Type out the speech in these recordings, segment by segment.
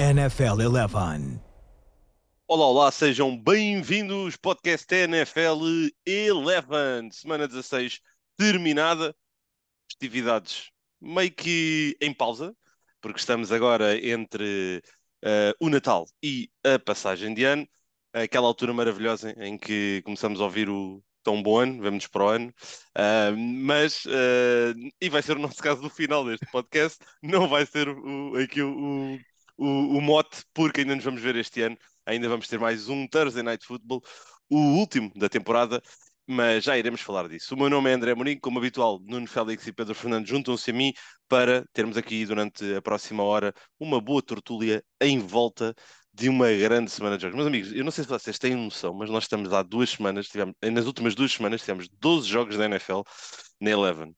NFL 11. Olá, olá, sejam bem-vindos, podcast NFL 11, semana 16 terminada, festividades meio que em pausa, porque estamos agora entre uh, o Natal e a passagem de ano, aquela altura maravilhosa em que começamos a ouvir o tão bom ano, vamos para o ano, uh, mas, uh, e vai ser o nosso caso do final deste podcast, não vai ser o, aqui o, o, o mote, porque ainda nos vamos ver este ano, ainda vamos ter mais um Thursday Night Football, o último da temporada, mas já iremos falar disso. O meu nome é André Mourinho, como habitual, Nuno Félix e Pedro Fernando juntam-se a mim para termos aqui durante a próxima hora uma boa tertúlia em volta de uma grande semana de jogos. Meus amigos, eu não sei se vocês têm noção, mas nós estamos há duas semanas, tivemos, nas últimas duas semanas tivemos 12 jogos da NFL na Eleven.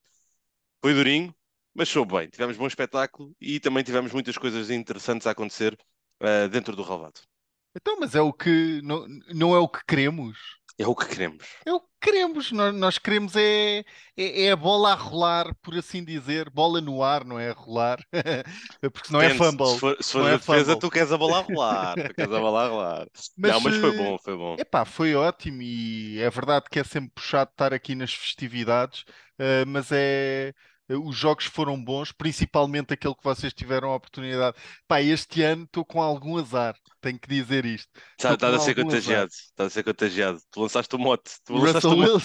Foi durinho, mas soube bem. Tivemos bom espetáculo e também tivemos muitas coisas interessantes a acontecer uh, dentro do relvado. Então, mas é o que não, não é o que queremos. É o que queremos. É o que queremos. Nós, nós queremos é, é, é, a bola a rolar, por assim dizer. Bola no ar, não é a rolar. Porque não é fumble. Se for, se for é defesa, tu queres a bola a rolar. tu queres a bola a rolar. Mas, não, mas foi bom, foi bom. Epá, foi ótimo e é verdade que é sempre puxado estar aqui nas festividades, uh, mas é os jogos foram bons, principalmente aquele que vocês tiveram a oportunidade. Pá, este ano estou com algum azar, tenho que dizer isto. Tá a ser contagiado, estás a ser contagiado. Tu lançaste o mote. Tu lançaste o mote.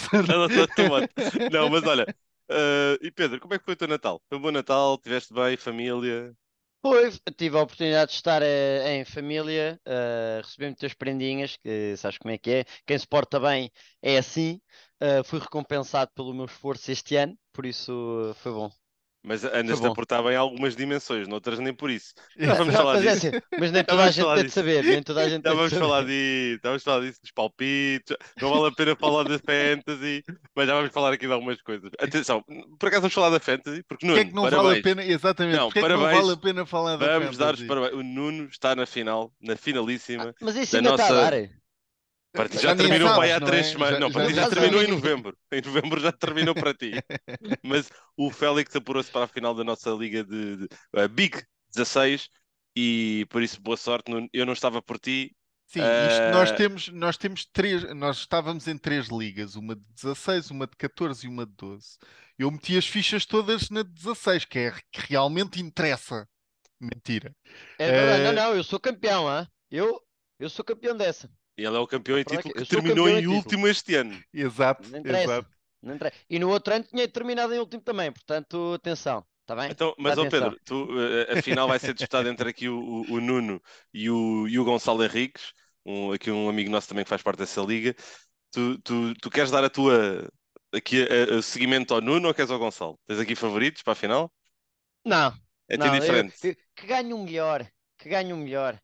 o mote. Não, mas olha, uh, e Pedro, como é que foi o teu Natal? Foi um bom Natal? Tiveste bem, família? Foi, tive a oportunidade de estar uh, em família, uh, recebi muitas prendinhas, que sabes como é que é. Quem se porta bem é assim. Uh, fui recompensado pelo meu esforço este ano, por isso foi bom. Mas andas a portar bem algumas dimensões, noutras nem por isso. Não, vamos falar mas, é disso. É assim, mas nem toda a gente tem de saber, nem toda a gente Já vamos falar disso, vamos falar disso dos palpites, não vale a pena falar da fantasy, mas já vamos falar aqui de algumas coisas. Atenção, por acaso vamos falar da fantasy, porque Nuno, que é que não parabéns. vale a pena, exatamente, não, parabéns, não vale a pena falar da vamos fantasy? Vamos dar os parabéns. O Nuno está na final, na finalíssima. Ah, mas isso da ainda nossa... está a dar. Partida já, já terminou sabes, há três é? semanas. Não, já, já, já terminou em novembro. Em novembro já terminou para ti. Mas o Félix apurou-se para a final da nossa liga de, de uh, Big 16 e por isso boa sorte. Eu não estava por ti. Sim, uh... nós temos, nós temos três, nós estávamos em três ligas, uma de 16, uma de 14 e uma de 12. Eu meti as fichas todas na 16, que é que realmente interessa. Mentira. É verdade, uh... não, não, eu sou campeão, hein? eu, eu sou campeão dessa. E ele é o campeão em título que terminou em último este ano. Exato, exato. E no outro ano tinha terminado em último também, portanto, atenção. Tá bem? Então, mas, ó Pedro, tu, a final vai ser disputada entre aqui o, o, o, Nuno e o, e o Gonçalo Henriques, um, aqui um amigo nosso também que faz parte dessa liga. Tu, tu, tu queres dar a tua aqui a, a seguimento ao Nuno ou queres ao Gonçalo? Tens aqui favoritos para a final? Não. É não, diferente. Eu, que ganhe um melhor. Que ganhe um melhor.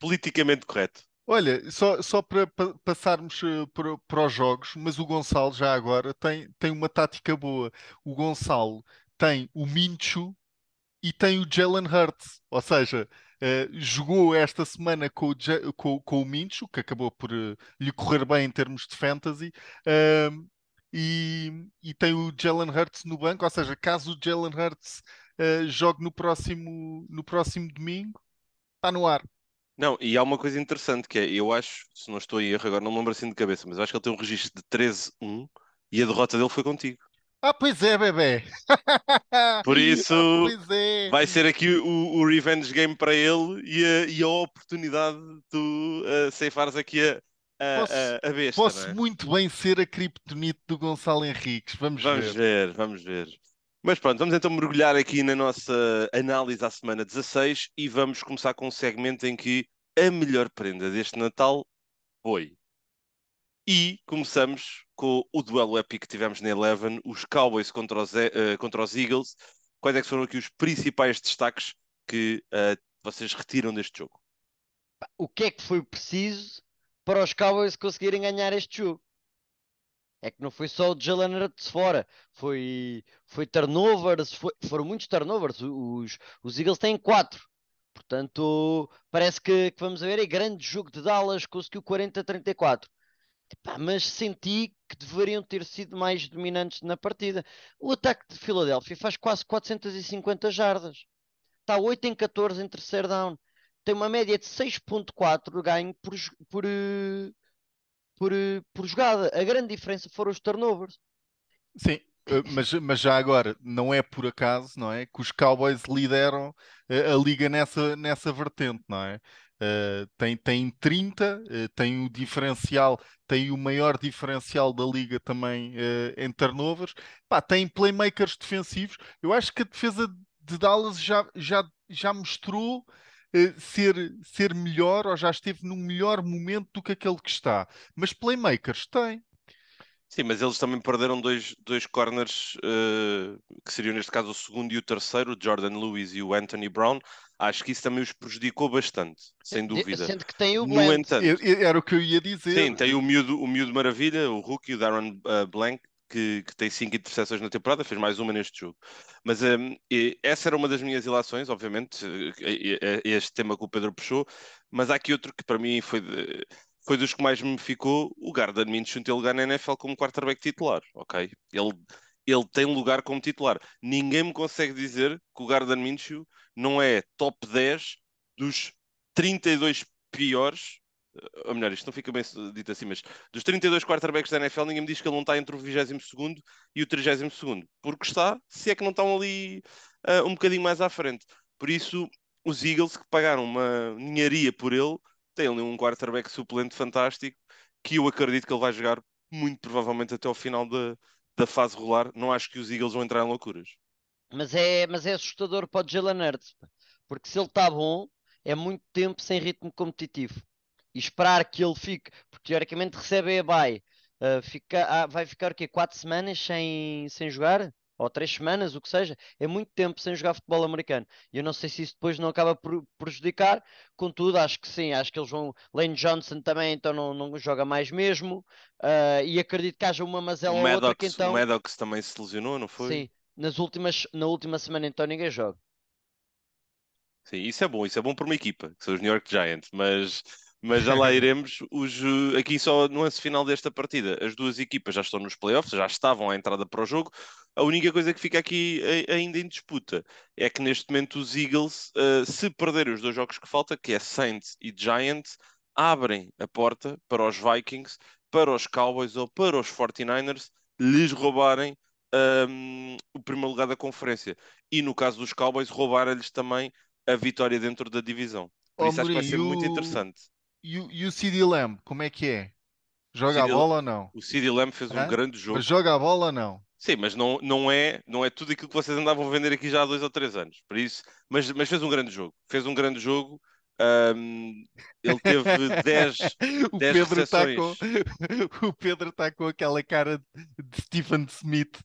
Politicamente correto. Olha, só, só para pa passarmos uh, para, para os jogos, mas o Gonçalo já agora tem, tem uma tática boa. O Gonçalo tem o Minchu e tem o Jalen Hurts, ou seja, uh, jogou esta semana com o, com, com o Minchu, que acabou por uh, lhe correr bem em termos de fantasy, uh, e, e, tem o Jalen Hurts no banco, ou seja, caso o Jalen Hurts jogue no próximo, no próximo domingo, está no ar. Não, e há uma coisa interessante que é, eu acho, se não estou em erro, agora não me lembro assim de cabeça, mas eu acho que ele tem um registro de 13-1 e a derrota dele foi contigo. Ah, pois é, bebê. Por isso, ah, é. vai ser aqui o, o, revenge game para ele e a, e a oportunidade de tu uh, ceifares aqui a, a, posso, a, a besta. Posso é? muito bem ser a criptonite do Gonçalo Henriques. Vamos, vamos ver. ver. Vamos ver, Mas pronto, vamos então mergulhar aqui na nossa análise à semana 16 e vamos começar com um segmento em que a melhor prenda deste Natal foi. E começamos com o duelo épico que tivemos na Eleven, os Cowboys contra os, uh, contra os Eagles. Quais é que foram aqui os principais destaques que uh, vocês retiram deste jogo? O que é que foi preciso para os Cowboys conseguirem ganhar este jogo? É que não foi só o Jalen Hurts fora, foi, foi turnovers, foi, foram muitos turnovers. Os, os Eagles têm quatro. Portanto, parece que, que vamos ver. É grande jogo de Dallas, conseguiu 40-34. mas senti que deveriam ter sido mais dominantes na partida. O ataque de Filadélfia faz quase 450 jardas. Está 8 em 14 em terceiro down. tem uma média de 6.4 de ganho por, por, eh, por, eh, por jogada. A grande diferença foram os turnovers. Sim, eh, mas, mas já agora, não é por acaso, não é? Que os Cowboys lideram eh, a liga nessa, nessa vertente, não é? Eh, tem, tem 30, eh, tem o diferencial, tem o maior diferencial da liga também eh, em turnovers. Pá, tem playmakers defensivos. Eu acho que a defesa de Dallas já, já, já mostrou ser, ser melhor ou já esteve num melhor momento do que aquele que está. Mas playmakers tem. Sim, mas eles também perderam dois, dois corners, eh, que seriam neste caso o segundo e o terceiro, o Jordan Lewis e o Anthony Brown. Acho que isso também os prejudicou bastante, sem De- dúvida. Sendo que tem o No entanto, Era o que eu ia dizer. sim, tem o miúdo, o miúdo maravilha, o rookie, o Darren uh, Blank, que, que tem cinco interseções na temporada, fez mais uma neste jogo. Mas um, essa era uma das minhas ilações, obviamente, este tema que o Pedro puxou, mas há aqui outro que para mim foi, de- foi dos que mais me ficou, o Gardner Minshew ter lugar na NFL como quarterback titular, ok? Ele, ele tem lugar como titular. Ninguém me consegue dizer que o Gardner Minshew não é top 10 dos 32 piores, ou melhor, isto não fica bem dito assim, mas dos 32 quarterbacks da NFL, ninguém me diz que ele não está entre o 22 e o 32, porque está, se é que não estão ali ah, um bocadinho mais à frente. Por isso, os Eagles que pagaram uma ninharia por ele, têm ali um quarterback suplente fantástico, que eu acredito que ele vai jogar muito provavelmente até ao final da, da fase regular. Não acho que os Eagles vão entrar em loucuras. Mas é, mas é assustador para o Jalen Hurts, porque se ele está bom, é muito tempo sem ritmo competitivo. E esperar que ele fique, porque teoricamente recebe a bye, ah, fica, ah, vai ficar o quê? Quatro semanas sem, sem jogar? Ou três semanas, o que seja, é muito tempo sem jogar futebol americano. E eu não sei se isso depois não acaba por prejudicar, contudo, acho que sim, acho que eles vão. Lane Johnson também, então não, não joga mais mesmo, ah, e acredito que haja uma mazela ou outra que então. o Maddox também se lesionou, não foi? Sim, nas últimas, na última semana então ninguém joga. Sim, isso é bom, isso é bom para uma equipa, que são os New York Giants, mas, mas já lá iremos. Os, eh, aqui só no lance final desta partida, as duas equipas já estão nos playoffs, já estavam à entrada para o jogo. A única coisa que fica aqui eh, ainda em disputa é que neste momento os Eagles, eh, se perderem os dois jogos que falta, que é Saints e Giants, abrem a porta para os Vikings, para os Cowboys ou para os 49ers lhes roubarem ahm, o primeiro lugar da conferência. E no caso dos Cowboys, roubarem-lhes também a vitória dentro da divisão. Por Ó, isso acho que vai ser muito interessante. E, o- e o CD Lamb, como é que é? Joga a CD bola ou não? O CeeDee Lamb fez um Hã? grande jogo. Mas joga a bola ou não? Sim, mas não, não, é, não é tudo aquilo que vocês andavam a vender aqui já há dois ou três anos. Por isso, mas, mas fez um grande jogo. Fez um grande jogo. ahm, ele teve 10, o 10 Pedro está com o Pedro está com aquela cara de Stephen Smith.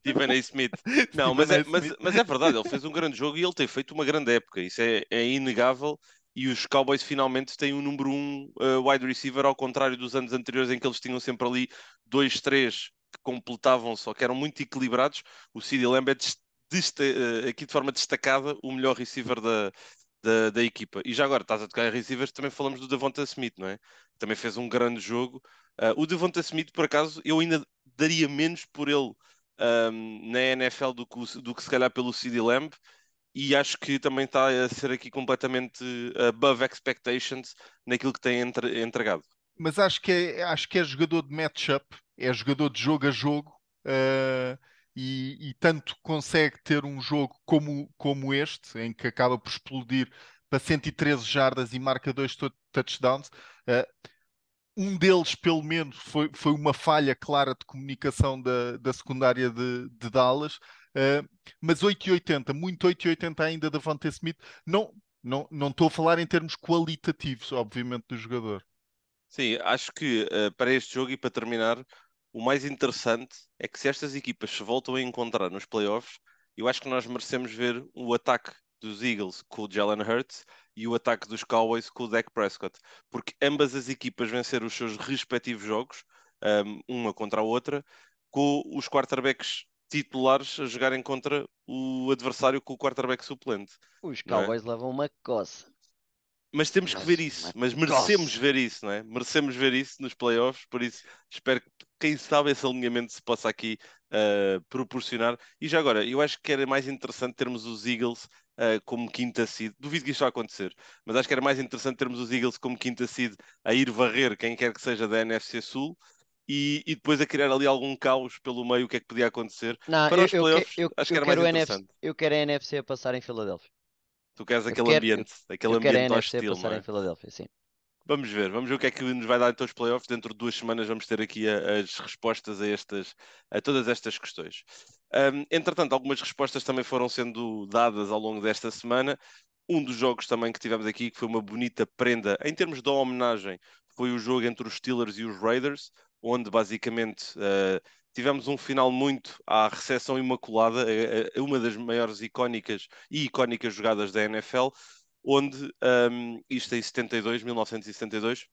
Stephen A. Smith. Não, mas é, mas, mas é verdade, ele fez um grande jogo e ele tem feito uma grande época. Isso é, é inegável. E os Cowboys finalmente têm um número um uh, wide receiver, ao contrário dos anos anteriores em que eles tinham sempre ali dois, três que completavam só, que eram muito equilibrados. O CeeDee Lamb é uh, aqui de forma destacada o melhor receiver da, da, da equipa. E já agora, estás a tocar em receivers, também falamos do Devonta Smith, não é? Também fez um grande jogo. Uh, o Devonta Smith, por acaso, eu ainda daria menos por ele um, na NFL do que, o- do que se calhar pelo CeeDee Lamb e acho que também está a ser aqui completamente above expectations naquilo que tem entre- entregado. Mas acho que é, acho que é jogador de matchup, é jogador de jogo a jogo, eh, e, e tanto consegue ter um jogo como, como este, em que acaba por explodir para 113 jardas e marca dois tou- touchdowns. eh, um deles, pelo menos, foi, foi uma falha clara de comunicação da, da secundária de, de Dallas. Eh, mas 8,80, muito 8,80 ainda da Devonta Smith. Não, não, não estou a falar em termos qualitativos, obviamente, do jogador. Sim, acho que uh, para este jogo e para terminar, o mais interessante é que se estas equipas se voltam a encontrar nos playoffs, eu acho que nós merecemos ver o ataque dos Eagles com o Jalen Hurts e o ataque dos Cowboys com o Dak Prescott, porque ambas as equipas venceram os seus respectivos jogos, um, uma contra a outra, com os quarterbacks titulares a jogarem contra o adversário com o quarterback suplente. Os é? Cowboys levam uma coça. Mas temos que ver isso, mas merecemos ver isso, não é? Merecemos ver isso nos playoffs, por isso espero que, quem sabe, esse alinhamento se possa aqui uh, proporcionar. E já agora, eu acho que era mais interessante termos os Eagles uh, como quinta seed. Duvido que isto vá acontecer, mas acho que era mais interessante termos os Eagles como quinta seed a ir varrer quem quer que seja da NFC Sul. E, e depois a criar ali algum caos pelo meio, o que é que podia acontecer. Não, Para eu, os eu, playoffs, eu, acho que eu era mais o NFC, interessante. eu quero a NFC a passar em Filadélfia. Tu queres Eu aquele quero- ambiente, aquele eu quero a ambiente NFC a hostil, passar é? em Filadélfia, sim. Vamos ver, vamos ver o que é que nos vai dar então os playoffs. Dentro de duas semanas vamos ter aqui a- as respostas a, estas, a todas estas questões. Ahm, entretanto, algumas respostas também foram sendo dadas ao longo desta semana. Um dos jogos também que tivemos aqui, que foi uma bonita prenda em termos de homenagem, foi o jogo entre os Steelers e os Raiders, onde basicamente ah, tivemos um final muito à recepção imaculada, eh, uma das maiores icónicas e icónicas jogadas da NFL, onde um, isto em 72, 1972,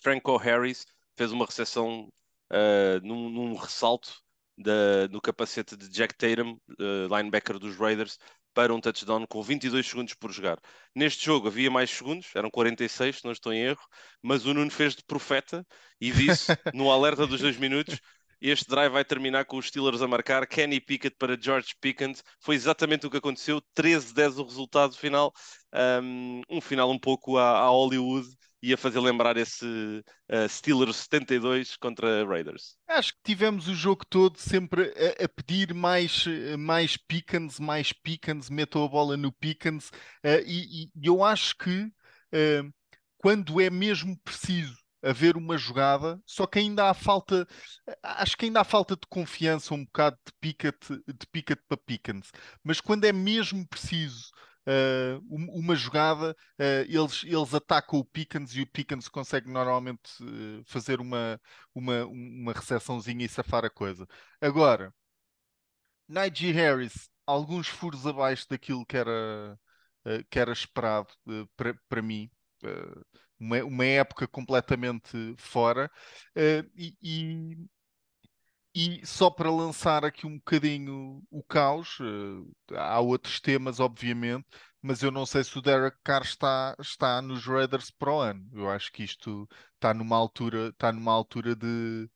Franco Harris fez uma recepção uh, num, num ressalto da- no capacete de Jack Tatum, uh, linebacker dos Raiders, para um touchdown com 22 segundos por jogar. Neste jogo havia mais segundos, eram 46, se não estou em erro, mas o Nuno fez de profeta e disse, no alerta dos dois minutos, este drive vai terminar com os Steelers a marcar Kenny Pickett para George Pickens. Foi exatamente o que aconteceu, 13-10 o resultado final. Um, um final um pouco à, à Hollywood e a fazer lembrar esse uh, Steelers 72 contra Raiders. Acho que tivemos o jogo todo sempre a, a pedir mais, mais Pickens, mais Pickens, metam a bola no Pickens, eh, e, e eu acho que eh, quando é mesmo preciso haver uma jogada, só que ainda há falta, acho que ainda há falta de confiança um bocado de Pickett, de Pickett para Pickens, mas quando é mesmo preciso um- uma jogada, eh, eles, eles atacam o Pickens e o Pickens consegue normalmente eh, fazer uma, uma, uma recepçãozinha e safar a coisa. Agora, Najee Harris, alguns furos abaixo daquilo que era, que era esperado para para mim. Eh, uma, uma época completamente fora. Eh, e, e- e só para lançar aqui um bocadinho o caos, eh, há outros temas, obviamente, mas eu não sei se o Derek Carr está, está nos Raiders para o ano. Eu acho que isto está numa altura, está numa altura de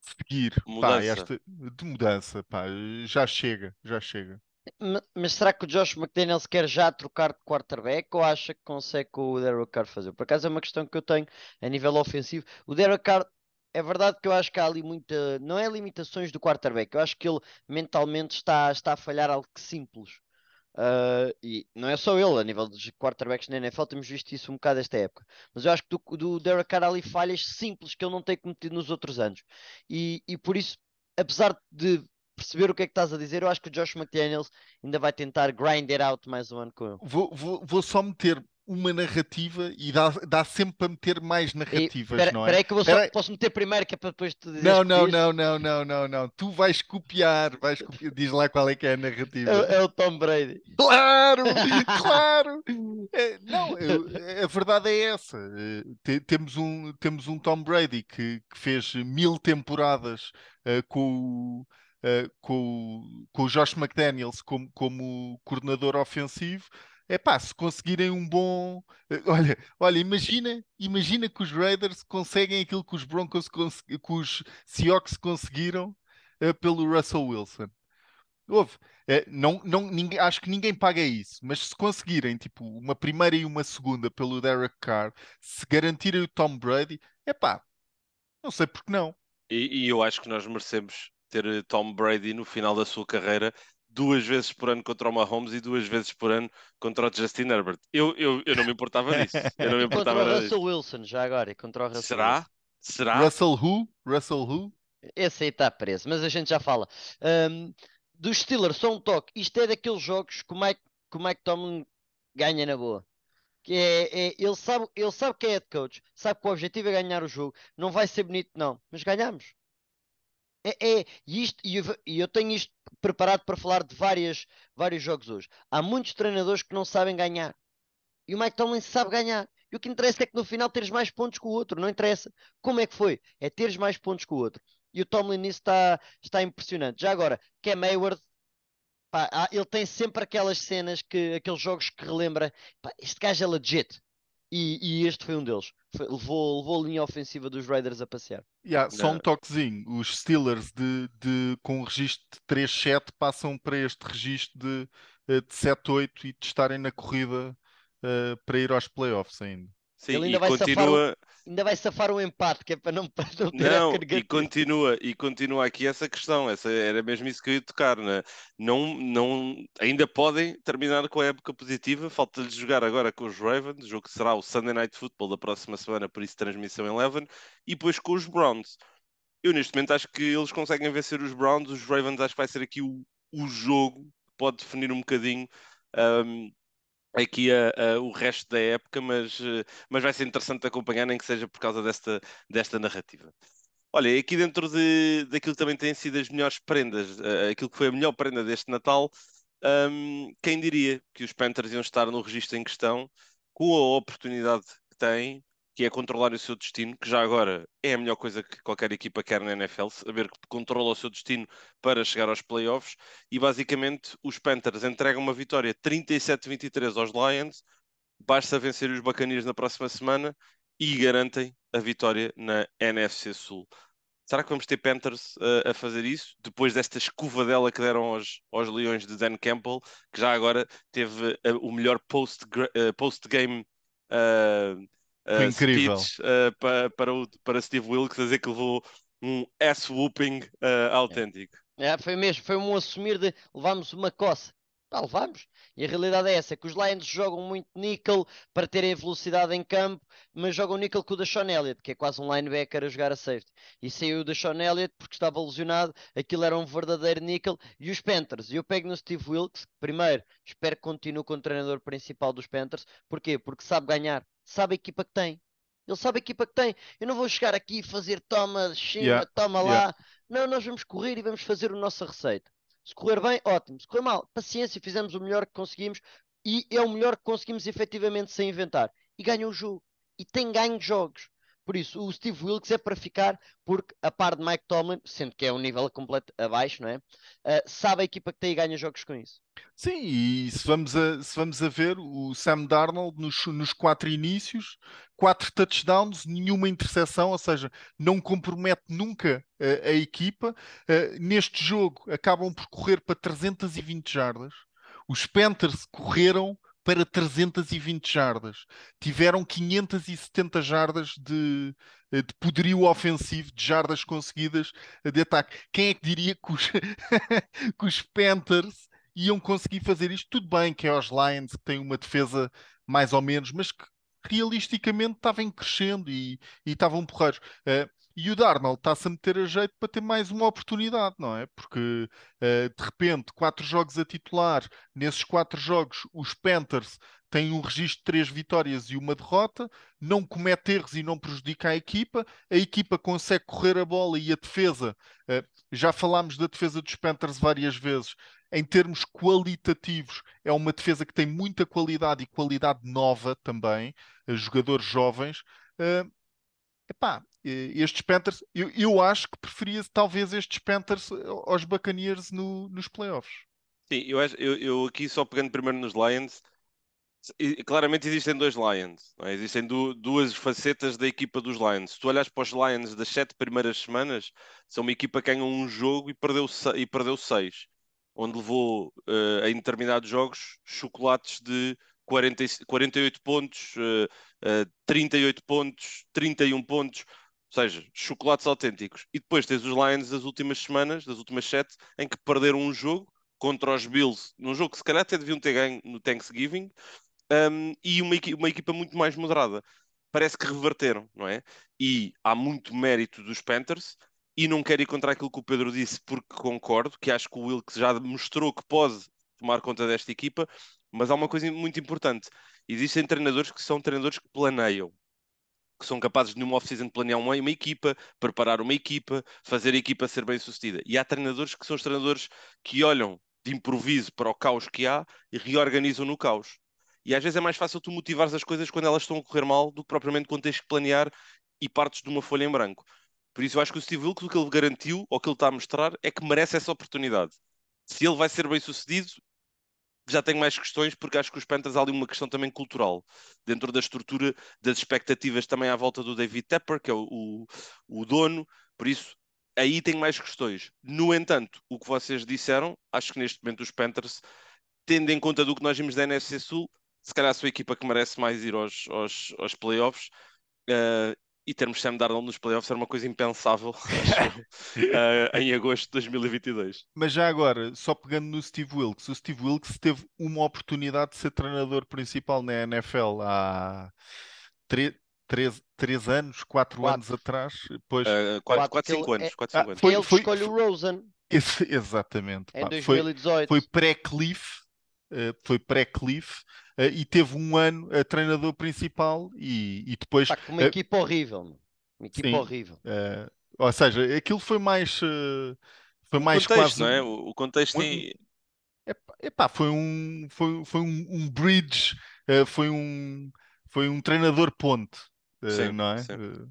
seguir, pá, Mudança. esta, de mudança, pá, já chega, já chega. Ma- Mas será que o Josh McDaniels quer já trocar de quarterback ou acha que consegue o Derek Carr fazer? Por acaso é uma questão que eu tenho a nível ofensivo. O Derek Carr, é verdade que eu acho que há ali muita. Não é limitações do quarterback, eu acho que ele mentalmente está, está a falhar algo simples. Ah, e não é só ele, a nível dos quarterbacks na NFL, temos visto isso um bocado esta época. Mas eu acho que do, do Derek Carr há ali falhas simples que ele não tem cometido nos outros anos. E, e por isso, apesar de perceber o que é que estás a dizer, eu acho que o Josh McDaniels ainda vai tentar grind it out mais um ano com ele. Vou, vou, vou só meter uma narrativa e dá, dá sempre para meter mais E, narrativas, espera não é? espera aí que eu vou só, Espera aí. posso meter primeiro que é para depois tu dizeres Não, não, não, não, não, não, não. Tu vais copiar, vais copiar. Diz lá qual é que é a narrativa. É, é o Tom Brady. Claro, claro. É, não, a verdade é essa. Te- temos, um, temos um Tom Brady que, que fez mil temporadas eh, com, o, eh, com, o- com o Josh McDaniels como, como coordenador ofensivo. É pá, se conseguirem um bom. eh, Olha, olha, imagina, imagina que os Raiders conseguem aquilo que os Broncos, que os Seahawks conseguiram eh, pelo Russell Wilson. Houve. É, não, não, ninguém, acho que ninguém paga isso, mas se conseguirem tipo, uma primeira e uma segunda pelo Derek Carr, se garantirem o Tom Brady, é pá, não sei porque não. E, e eu acho que nós merecemos ter Tom Brady no final da sua carreira duas vezes por ano contra o Mahomes e duas vezes por ano contra o Justin Herbert. Eu, eu, eu não me importava disso. Eu não me E contra importava o Russell disso. Wilson, já agora, e contra o Russell Wilson. Será? Será? Russell Who? Russell Who? Esse aí está preso, mas a gente já fala. Ahm, dos Steelers, só um toque. Isto é daqueles jogos que o Mike, que o Mike Tomlin ganha na boa. Que é, é- ele, sabe, ele sabe que é head coach, sabe que o objetivo é ganhar o jogo. Não vai ser bonito, não, mas ganhamos. É, é, isto, e eu, eu tenho isto preparado para falar de várias, vários jogos hoje. Há muitos treinadores que não sabem ganhar. E o Mike Tomlin sabe ganhar. E o que interessa é que no final teres mais pontos que o outro. Não interessa como é que foi. É teres mais pontos que o outro. E o Tomlin nisso está, está impressionante. Já agora, Cam Hayward, pá, ele tem sempre aquelas cenas, que, aqueles jogos que relembra. pá, este gajo é legit. E, e este foi um deles. Foi- levou, levou a linha ofensiva dos Raiders a passear. Yeah, só um toquezinho. Os Steelers de, de, com um registro de 3-7 passam para este registro de, eh, de 7-8 e de estarem na corrida eh, para ir aos playoffs ainda. Sim, Ele ainda e vai safar continua. Ainda vai safar um empate, que é para não, para não ter Não, e continua, e continua aqui essa questão, essa era mesmo isso que eu ia tocar, né? Não, não, ainda podem terminar com a época positiva, falta-lhes jogar agora com os Ravens, o jogo que será o Sunday Night Football da próxima semana, por isso transmissão em Eleven, e depois com os Browns. Eu neste momento acho que eles conseguem vencer os Browns, os Ravens acho que vai ser aqui o, o jogo que pode definir um bocadinho um, aqui a- a- o resto da época, mas, eh, mas vai ser interessante acompanhar, nem que seja por causa desta, desta narrativa. Olha, aqui dentro de, daquilo que também têm sido as melhores prendas, eh, aquilo que foi a melhor prenda deste Natal, hum, quem diria que os Panthers iam estar no registro em questão, com a oportunidade que têm, que é controlar o seu destino, que já agora é a melhor coisa que qualquer equipa quer na NFL, saber que controla o seu destino para chegar aos playoffs, e basicamente os Panthers entregam uma vitória 37-23 aos Lions, basta vencer os Buccaneers na próxima semana e garantem a vitória na NFC Sul. Será que vamos ter Panthers uh, a fazer isso? Depois desta escovadela que deram aos, aos Leões de Dan Campbell, que já agora teve uh, o melhor post-game post uh, incrível. speech para, para, o, para Steve Wilkes, a dizer que levou um ass-whooping autêntico. É, foi mesmo, foi um assumir de levámos uma coça. Ah, levamos. E a realidade é essa, que os Lions jogam muito níquel para terem velocidade em campo, mas jogam níquel com o Deshaun Elliott, que é quase um linebacker a jogar a safety. E saiu o Deshaun Elliott porque estava lesionado, aquilo era um verdadeiro níquel. E os Panthers, eu pego no Steve Wilkes, primeiro, espero que continue como treinador principal dos Panthers. Porquê? Porque sabe ganhar, sabe a equipa que tem. Ele sabe a equipa que tem. Eu não vou chegar aqui e fazer toma, cima, Yeah, toma yeah. lá. Não, nós vamos correr e vamos fazer a nossa receita. Se correr bem, ótimo. Se correr mal, paciência, fizemos o melhor que conseguimos e é o melhor que conseguimos efetivamente sem inventar. E ganha o jogo. E tem ganho de jogos. Por isso, o Steve Wilkes é para ficar, porque a par de Mike Tomlin, sendo que é um nível completo abaixo, não é? Uh, sabe a equipa que tem e ganha jogos com isso. Sim, e se vamos a, se vamos a ver, o Sam Darnold nos, nos quatro inícios, quatro touchdowns, nenhuma interseção, ou seja, não compromete nunca a, a equipa. Uh, neste jogo acabam por correr para 320 jardas. Os Panthers correram para 320 jardas. Tiveram 570 jardas de, de poderio ofensivo, de jardas conseguidas de ataque. Quem é que diria que os, que os Panthers iam conseguir fazer isto? Tudo bem que é os Lions que têm uma defesa mais ou menos, mas que realisticamente estavam crescendo e, e estavam porreiros. Uh, e o Darnold está-se a meter a jeito para ter mais uma oportunidade, não é? Porque uh, de repente, quatro jogos a titular, nesses quatro jogos, os Panthers têm um registro de três vitórias e uma derrota, não comete erros e não prejudica a equipa, a equipa consegue correr a bola e a defesa, uh, já falámos da defesa dos Panthers várias vezes, em termos qualitativos, é uma defesa que tem muita qualidade e qualidade nova também, uh, jogadores jovens. Uh, epá, estes Panthers, eu, eu acho que preferia talvez estes Panthers aos Buccaneers no, nos playoffs. Sim, eu, acho, eu, eu aqui só pegando primeiro nos Lions, claramente existem dois Lions, é? existem du duas facetas da equipa dos Lions. Se tu olhas para os Lions das sete primeiras semanas, são uma equipa que ganhou um jogo e perdeu, e perdeu seis, onde levou uh, em determinados jogos chocolates de 40, 48 pontos, uh, uh, 38 pontos, 31 pontos, ou seja, chocolates autênticos. E depois tens os Lions das últimas semanas, das últimas sete, em que perderam um jogo contra os Bills, num jogo que se calhar até deviam ter ganho no Thanksgiving, um, e uma, uma equipa muito mais moderada. Parece que reverteram, não é? E há muito mérito dos Panthers, e não quero ir contra aquilo que o Pedro disse, porque concordo, que acho que o Wilkes já mostrou que pode tomar conta desta equipa, mas há uma coisa muito importante. Existem treinadores que são treinadores que planeiam, que são capazes de numa off-season planear uma, uma, equipa, preparar uma equipa, fazer a equipa ser bem sucedida. E há treinadores que são os treinadores que olham de improviso para o caos que há e reorganizam no caos. E às vezes é mais fácil tu motivares as coisas quando elas estão a correr mal do que propriamente quando tens que planear e partes de uma folha em branco. Por isso eu acho que o Steve Wilkes o que ele garantiu, ou que ele está a mostrar, é que merece essa oportunidade. Se ele vai ser bem sucedido, já tenho mais questões, porque acho que os Panthers há ali uma questão também cultural, dentro da estrutura das expectativas também à volta do David Tepper, que é o, o, o dono, por isso aí tenho mais questões. No entanto, o que vocês disseram, acho que neste momento os Panthers, tendo em conta do que nós vimos da NFC Sul, se calhar a sua equipa que merece mais ir aos, aos, aos playoffs. Uh, e termos Sam Darnold nos playoffs era uma coisa impensável uh, em agosto de 2022. Mas já agora, só pegando no Steve Wilkes, o Steve Wilkes teve uma oportunidade de ser treinador principal na NFL há três, três, três anos, quatro, quatro. anos atrás. Depois... Uh, quatro, quatro, cinco anos. É... Quatro, cinco ah, anos. Foi, ele foi, escolhe o Rosen. Esse, exatamente. Em pá, 2018. Foi, foi pré-Cliff, foi pré-Cliff uh, e teve um ano a treinador principal e, e depois. Pá, uma equipa horrível, uma equipa sim, horrível. ou seja, aquilo foi mais. foi o mais contexto, quase. Não é? O, contexto um, epá, epá, foi um, foi, foi um, um bridge, foi um, foi um treinador ponte, sim, não é? Sim.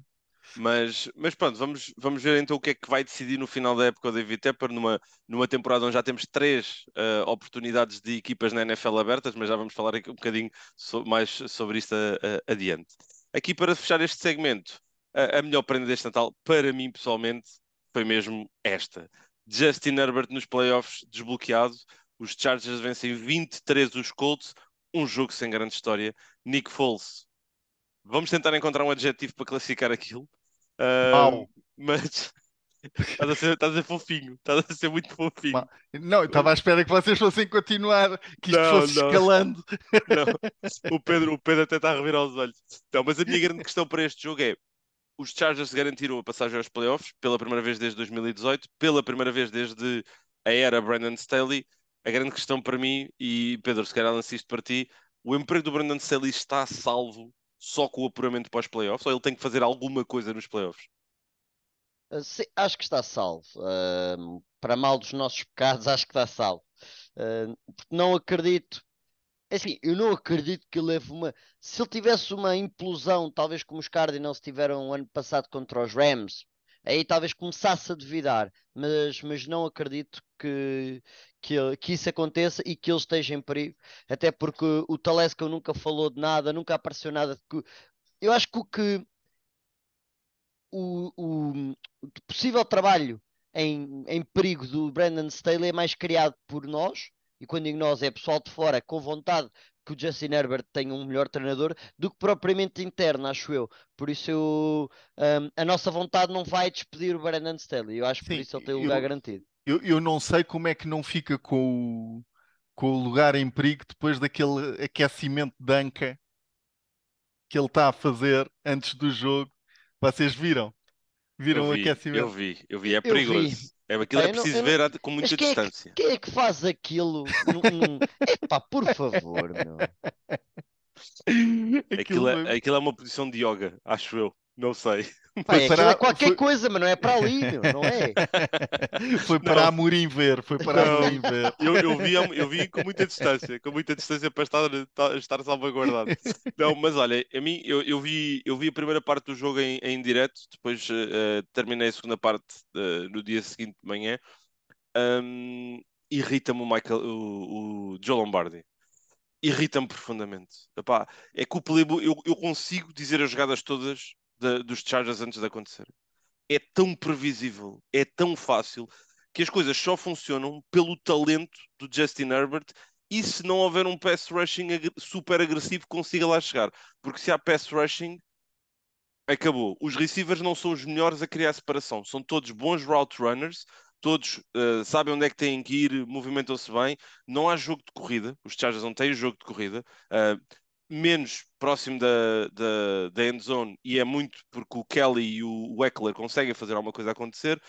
Mas, mas pronto, vamos, vamos ver então o que é que vai decidir no final da época o David Tepper, numa, numa temporada onde já temos três uh, oportunidades de equipas na NFL abertas, mas já vamos falar um bocadinho so, mais sobre isto uh, adiante. Aqui para fechar este segmento, uh, a melhor prenda deste Natal, para mim pessoalmente, foi mesmo esta. Justin Herbert nos playoffs, desbloqueado. Os Chargers vencem 23 os Colts, um jogo sem grande história. Nick Foles, vamos tentar encontrar um adjetivo para classificar aquilo. Uh, mas estás a, ser, estás a ser fofinho, estás a ser muito fofinho. Não, eu estava à espera que vocês fossem continuar, que isto não, fosse não. escalando. Não. O, Pedro, o Pedro até está a revirar os olhos. Não, mas a minha grande questão para este jogo é: os Chargers garantiram a passagem aos playoffs pela primeira vez desde 2018, pela primeira vez desde a era Brandon Staley. A grande questão para mim, e Pedro, se calhar lance isto para ti, o emprego do Brandon Staley está salvo só com o apuramento para os playoffs ou ele tem que fazer alguma coisa nos playoffs? Uh, sim, acho que está salvo. Uh, para mal dos nossos pecados, acho que está salvo. Uh, não acredito. É assim, eu não acredito que leve uma. Se ele tivesse uma implosão, talvez como os Cardinals tiveram ano passado contra os Rams, aí talvez começasse a duvidar, mas, mas não acredito que, que, que isso aconteça e que ele esteja em perigo, até porque o Talesca nunca falou de nada, nunca apareceu nada de. Eu acho que o que o, o, o possível trabalho em, em perigo do Brandon Staley é mais criado por nós, e quando digo nós é pessoal de fora com vontade que o Justin Herbert tenha um melhor treinador do que propriamente interno, acho eu. Por isso eu, um, a nossa vontade não vai despedir o Brandon Staley. Eu acho que Sim, por isso ele tem o lugar eu, garantido. Eu, eu não sei como é que não fica com o, com o lugar em perigo depois daquele aquecimento de anca que ele está a fazer antes do jogo. Vocês viram? Viram eu o vi, aquecimento? Eu vi, eu vi, é perigoso. É, aquilo é preciso não, ver não... com muita quem distância. É que, quem é que faz aquilo? Epá, por favor, meu. Aquilo, é, aquilo é uma posição de yoga, acho eu. Não sei. Pai, para... é qualquer foi... coisa, mas não é para ali, não é? foi para Amorim ver, foi para não, Amorim ver. Eu, eu, vi, eu vi com muita distância, com muita distância para estar, estar salvaguardado. Não, mas olha, a mim, eu, eu, vi, eu vi a primeira parte do jogo em, em direto, depois uh, terminei a segunda parte uh, no dia seguinte de manhã. Um, Irrita-me o, Michael, o, o Joe Lombardi irrita-me profundamente. Epá, é que o Pelibo, eu, eu consigo dizer as jogadas todas de, dos Chargers antes de acontecer. É tão previsível, é tão fácil, que as coisas só funcionam pelo talento do Justin Herbert e se não houver um pass rushing super agressivo consiga lá chegar. Porque se há pass rushing, acabou. Os receivers não são os melhores a criar separação, são todos bons route runners, todos uh, sabem onde é que têm que ir, movimentam-se bem. Não há jogo de corrida, os Chargers não têm jogo de corrida. Uh, menos próximo da, da, da end zone e é muito porque o Kelly e o Eckler conseguem fazer alguma coisa acontecer.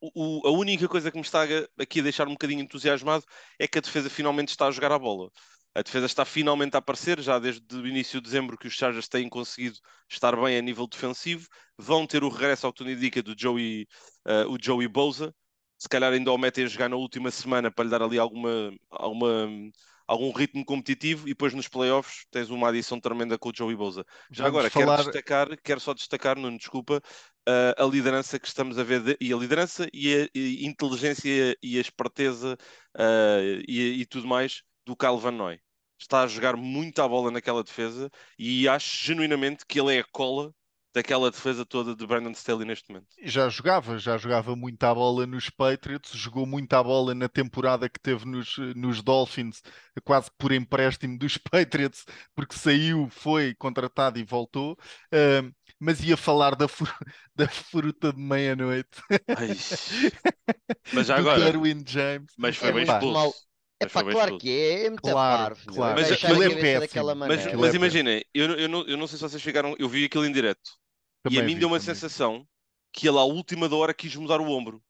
O, a única coisa que me está aqui a deixar um bocadinho entusiasmado é que a defesa finalmente está a jogar a bola. A defesa está finalmente a aparecer, já desde o início de dezembro que os Chargers têm conseguido estar bem a nível defensivo. Vão ter o regresso ao que tudo do Joey, uh, o Joey Bosa. Se calhar ainda o metem a jogar na última semana para lhe dar ali alguma, alguma algum ritmo competitivo e depois nos playoffs tens uma adição tremenda com o Joey Bosa. Já Vamos agora, falar... quero destacar, quero só destacar, não desculpa, uh, a liderança que estamos a ver, de, e a liderança e a, e inteligência e a esperteza uh, e, e, tudo mais do Kyle Van Noy. Está a jogar muita bola naquela defesa e acho genuinamente que ele é a cola daquela defesa toda de Brandon Staley neste momento. Já jogava, já jogava muita bola nos Patriots, jogou muita bola na temporada que teve nos, nos Dolphins, quase por empréstimo dos Patriots, porque saiu, foi contratado e voltou. Uh, mas ia falar da, fru da fruta de meia-noite. mas já agora. Derwin James. Mas foi é bem expulso. É pá, claro que é, é muito claro, parvo, claro. Mas, mas, é péssimo. mas, mas imaginem, eu, eu, não, eu não sei se vocês ficaram, eu vi aquilo em direto também e a mim vi, deu uma também. sensação que ele à última da hora quis mudar o ombro.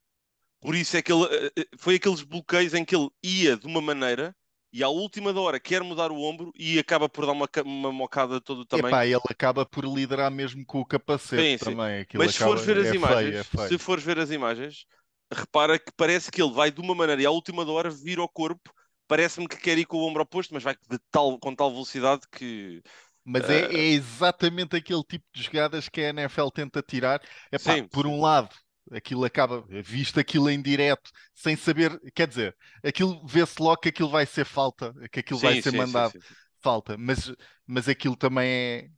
Por isso é que ele eh, eh, foi aqueles bloqueios em que ele ia de uma maneira e à última da hora quer mudar o ombro e acaba por dar uma, uma mocada todo também. Epá, ele acaba por liderar mesmo com o capacete sim, também. Sim. Mas se fores ver as é imagens, feio, é feio. se fores ver as imagens, repara que parece que ele vai de uma maneira e à última da hora vira o corpo. Parece-me que quer ir com o ombro oposto, mas vai tal, com tal velocidade que mas uh... é, é, exatamente aquele tipo de jogadas que a NFL tenta tirar. Epá, sim, por um lado, aquilo acaba, visto aquilo em direto, sem saber, quer dizer, aquilo vê-se logo que aquilo vai ser falta, que aquilo sim, vai ser sim, mandado sim, falta, mas, mas aquilo também é,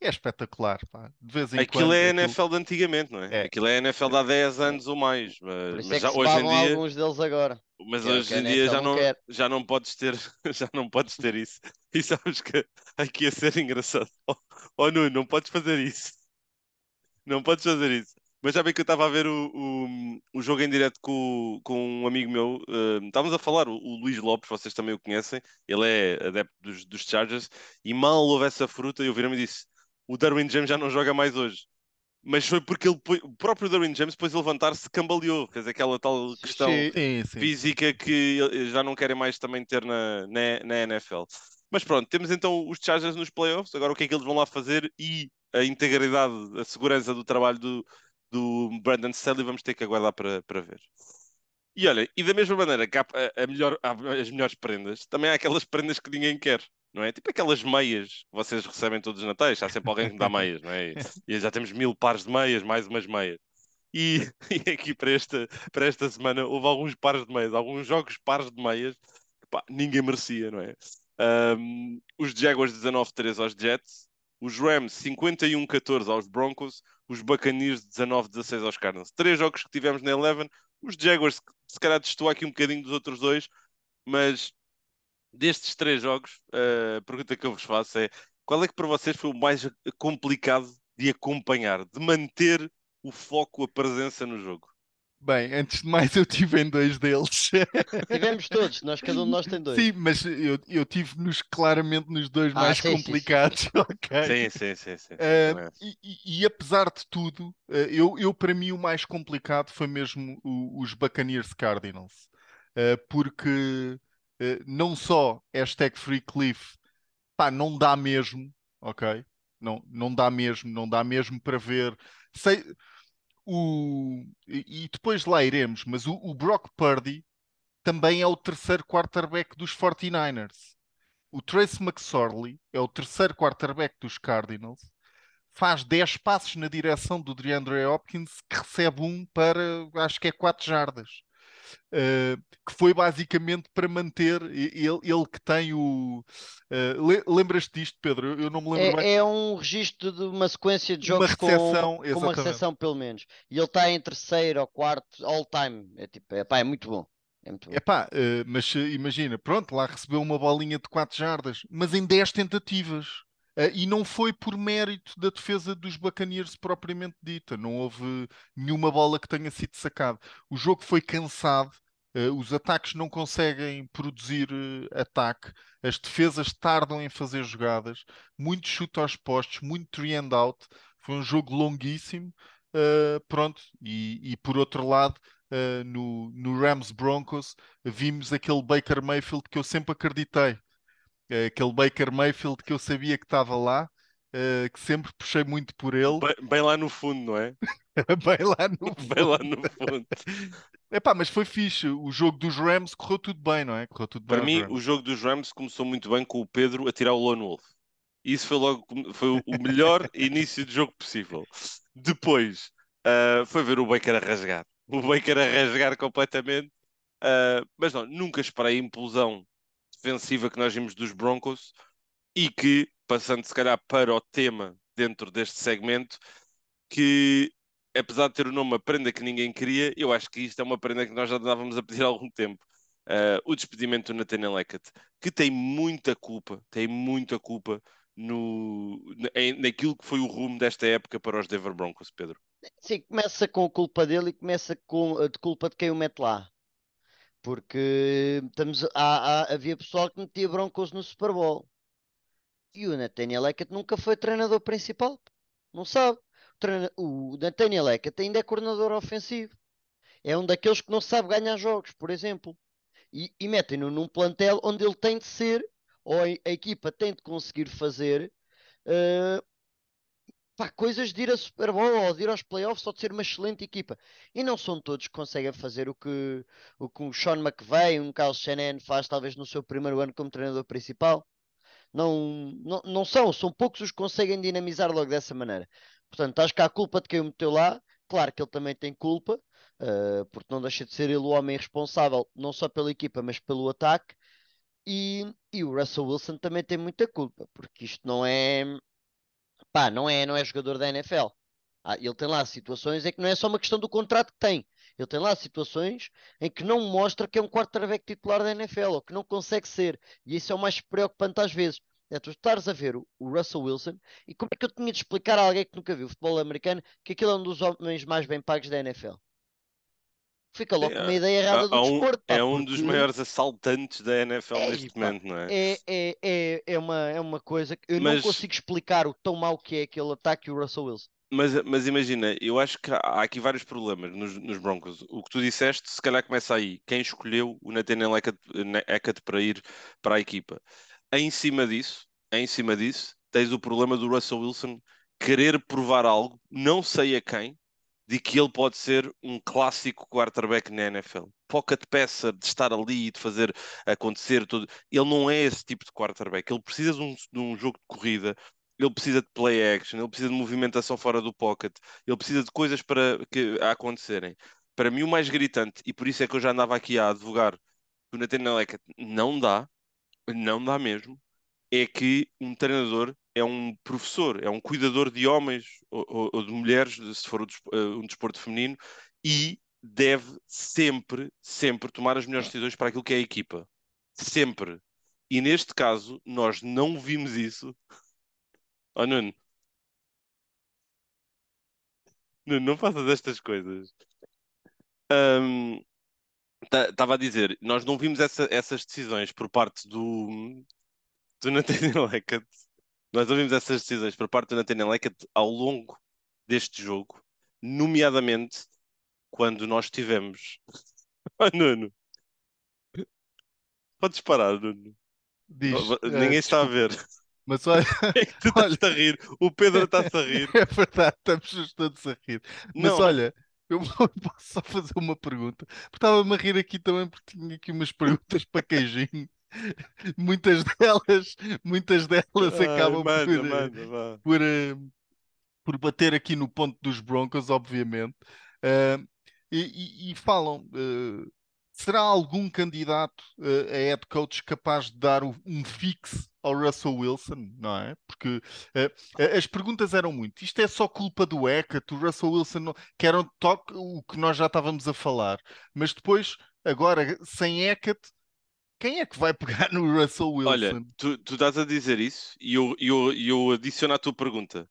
é espetacular. Pá. De vez em aquilo quando, é a aquilo... NFL de antigamente, não é? é? Aquilo é a NFL de há 10 anos ou mais. Mas, mas é já, hoje em dia. alguns deles agora. Mas que é hoje em dia já não, já não podes ter já não podes ter isso. E sabes que aqui ia ser engraçado. Oh, oh Nuno, não podes fazer isso. Não podes fazer isso. Mas já bem que eu estava a ver o, o, o, jogo em direto com, com um amigo meu. Uh, estávamos a falar, o, o, Luís Lopes, vocês também o conhecem. Ele é adepto dos, dos Chargers. E mal houve essa fruta, eu virei-me e disse: O Darwin James já não joga mais hoje. Mas foi porque ele, o próprio Darwin James depois de levantar-se cambaleou, fez aquela tal questão sim, sim, física que já não querem mais também ter na, na, na, NFL. Mas pronto, temos então os Chargers nos playoffs, agora o que é que eles vão lá fazer? E a integridade, a segurança do trabalho do, do Brandon Staley vamos ter que aguardar para, para ver. E olha, e da mesma maneira que há, a, a melhor, há as melhores prendas, também há aquelas prendas que ninguém quer não é? Tipo aquelas meias que vocês recebem todos os natais, há sempre alguém que me dá meias, não é? E já temos mil pares de meias, mais umas meias. E, e aqui para esta, para esta semana houve alguns pares de meias, alguns jogos pares de meias que pá, ninguém merecia, não é? Um, os Jaguars 19-3 aos Jets, os Rams 51-14 aos Broncos, os Buccaneers 19-16 aos Cardinals. Três jogos que tivemos na Eleven, os Jaguars se calhar testou aqui um bocadinho dos outros dois, mas destes três jogos, a pergunta que eu vos faço é: qual é que para vocês foi o mais complicado de acompanhar, de manter o foco, a presença no jogo? Bem, antes de mais, eu tive em dois deles. Tivemos todos, nós, cada um de nós tem dois. Sim, mas eu, eu tive nos claramente nos dois ah, mais sim, complicados. Sim, sim. okay? sim, sim, sim, sim. Uh, e, e, apesar de tudo, uh, eu, eu para mim o mais complicado foi mesmo o, os Buccaneers Cardinals. Uh, porque não só hashtag Free Cliff, pá, não dá mesmo, ok? Não, não dá mesmo, não dá mesmo para ver. Sei, o, e depois lá iremos, mas o, o Brock Purdy também é o terceiro quarterback dos 49ers. O Trace McSorley é o terceiro quarterback dos Cardinals. Faz 10 passos na direção do DeAndre Hopkins, que recebe um para, acho que é 4 jardas. Uh, que foi basicamente para manter ele, ele que tem o. Uh, Lembras-te disto, Pedro? Eu não me lembro é, bem. É um registro de uma sequência de jogos com, com, uma recepção, pelo menos. E ele está em terceiro ou quarto, all time. É tipo, epá, é muito bom. É muito bom. Epá, uh, mas imagina, pronto, lá recebeu uma bolinha de 4 jardas, mas em 10 tentativas. Uh, e não foi por mérito da defesa dos Buccaneers propriamente dita. Não houve nenhuma bola que tenha sido sacada. O jogo foi cansado. Uh, os ataques não conseguem produzir uh, ataque, as defesas tardam em fazer jogadas, muito chute aos postos, muito three and out. Foi um jogo longuíssimo. pronto, e, e, por outro lado, no, no Rams Broncos, vimos aquele Baker Mayfield que eu sempre acreditei aquele Baker Mayfield que eu sabia que estava lá, uh, que sempre puxei muito por ele. Bem, bem lá no fundo, não é? bem lá no fundo. Bem lá no fundo. Epá, mas foi fixe. O jogo dos Rams correu tudo bem, não é? Correu tudo Para bem mim, o jogo dos Rams começou muito bem com o Pedro a tirar o Lone Wolf. Isso foi logo foi o melhor início de jogo possível. Depois uh, foi ver o Baker a rasgar. O Baker a rasgar completamente. Uh, mas não, nunca esperei a implosão defensiva que nós vimos dos Broncos e que, passando se calhar para o tema dentro deste segmento, que apesar de ter o nome A Prenda que Ninguém Queria, eu acho que isto é uma prenda que nós já andávamos a pedir há algum tempo. Uh, o despedimento do Nathaniel Hackett, que tem muita culpa, tem muita culpa no, naquilo que foi o rumo desta época para os Denver Broncos, Pedro. Sim, começa com a culpa dele e começa com a de culpa de quem o mete lá. Porque estamos, há, há, havia pessoal que metia Broncos no Super Bowl. E o Nathaniel Hackett nunca foi treinador principal. Não sabe. O, o Nathaniel Hackett ainda é coordenador ofensivo. É um daqueles que não sabe ganhar jogos, por exemplo. E, e metem-no num plantel onde ele tem de ser, ou a, a equipa tem de conseguir fazer uh, pá, coisas de ir a Super Bowl ou de ir aos playoffs ou de ser uma excelente equipa. E não são todos que conseguem fazer o que o, que o Sean McVay, um Kyle Shanahan faz talvez no seu primeiro ano como treinador principal. Não, não, não são, são poucos os que conseguem dinamizar logo dessa maneira. Portanto, acho que há culpa de quem o meteu lá. Claro que ele também tem culpa, uh, porque não deixa de ser ele o homem responsável, não só pela equipa, mas pelo ataque. E, e o Russell Wilson também tem muita culpa, porque isto não é, pá, não é, não é jogador da NFL. Ah, ele tem lá situações em que não é só uma questão do contrato que tem. Ele tem lá situações em que não mostra que é um quarterback titular da NFL ou que não consegue ser. E isso é o mais preocupante às vezes. É tu estares a ver o, o, Russell Wilson e como é que eu tinha de explicar a alguém que nunca viu futebol americano que aquele é um dos homens mais bem pagos da NFL? Fica logo com uma ideia errada é, do um, desporto. Pá, é um dos maiores assaltantes da NFL é, neste pá, momento, não é? É, é, é, é, uma, é uma coisa que eu Mas... não consigo explicar o tão mau que é aquele ataque e o Russell Wilson. Mas, mas imagina, eu acho que há aqui vários problemas nos, nos, Broncos. O que tu disseste, se calhar começa aí. Quem escolheu o Nathaniel Hackett para ir para a equipa? Em cima disso, em cima disso, tens o problema do Russell Wilson querer provar algo, não sei a quem, de que ele pode ser um clássico quarterback na NFL. Pocket passer, de estar ali e de fazer acontecer tudo. Ele não é esse tipo de quarterback. Ele precisa de um, de um jogo de corrida, ele precisa de play action, ele precisa de movimentação fora do pocket, ele precisa de coisas para que, a acontecerem. Para mim, o mais gritante, e por isso é que eu já andava aqui a advogar que o Nathaniel Hackett não dá, não dá mesmo, é que um treinador é um professor, é um cuidador de homens ou, ou de mulheres, se for eh, um desporto feminino, e deve sempre, sempre tomar as melhores decisões para aquilo que é a equipa. Sempre. E neste caso, nós não vimos isso. Oh, Nuno. Nuno, não faças estas coisas. Estava um, a dizer, nós não vimos essa, essas decisões por parte do, do Nathaniel Hackett, nós ouvimos essas decisões por parte do Nathaniel Hackett ao longo deste jogo, nomeadamente quando nós tivemos. Oh, Nuno, podes parar, Nuno. Diz, Ninguém é, está a ver. Mas olha. É que tu estás a rir. O Pedro está-se a rir. É verdade, estamos todos a rir. Mas Não. olha, eu posso só fazer uma pergunta. Porque estava-me a rir aqui também, porque tinha aqui umas perguntas para queijinho muitas delas, muitas delas Ai, acabam manda, por, manda, por, uh, por bater aqui no ponto dos Broncos, obviamente. Uh, e, e, e, falam, uh, será algum candidato a head coach capaz de dar um fixe ao Russell Wilson, não é? Porque uh, as perguntas eram muito. Isto é só culpa do Hackett, o Russell Wilson, não... que era um toque, o que nós já estávamos a falar. Mas depois, agora, sem Hackett, quem é que vai pegar no Russell Wilson? Olha, tu, tu estás a dizer isso e eu, eu, eu adiciono à tua pergunta.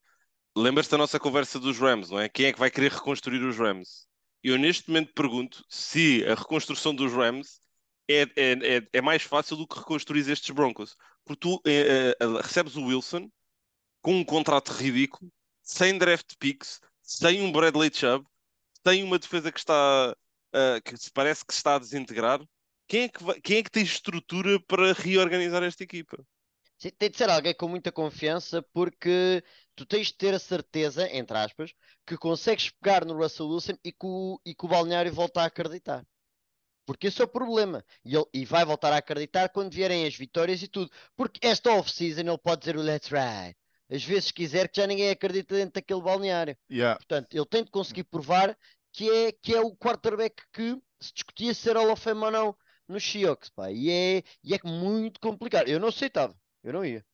Lembras-te da nossa conversa dos Rams, não é? Quem é que vai querer reconstruir os Rams? Eu neste momento pergunto se a reconstrução dos Rams é, é, é, é mais fácil do que reconstruir estes Broncos. Porque tu é, recebes o Wilson com um contrato ridículo, sem draft picks, sem um Bradley Chubb, sem uma defesa que está uh, que se parece que está a desintegrar quem é que, vai, quem é que tem estrutura para reorganizar esta equipa? Sim, tem de ser alguém com muita confiança, porque tu tens de ter a certeza, entre aspas, que consegues pegar no Russell Wilson e que o, e que o balneário volta a acreditar. Porque esse é o problema. E, ele, e vai voltar a acreditar quando vierem as vitórias e tudo. Porque esta off-season ele pode dizer o let's ride. Às vezes quiser que já ninguém acredita dentro daquele balneário. Yeah. Portanto, ele tem de conseguir provar que é, que é o quarterback que se discutia ser Hall of Fame ou não nos Seahawks, pá. E é, e é muito complicado. Eu não aceitava, eu não ia.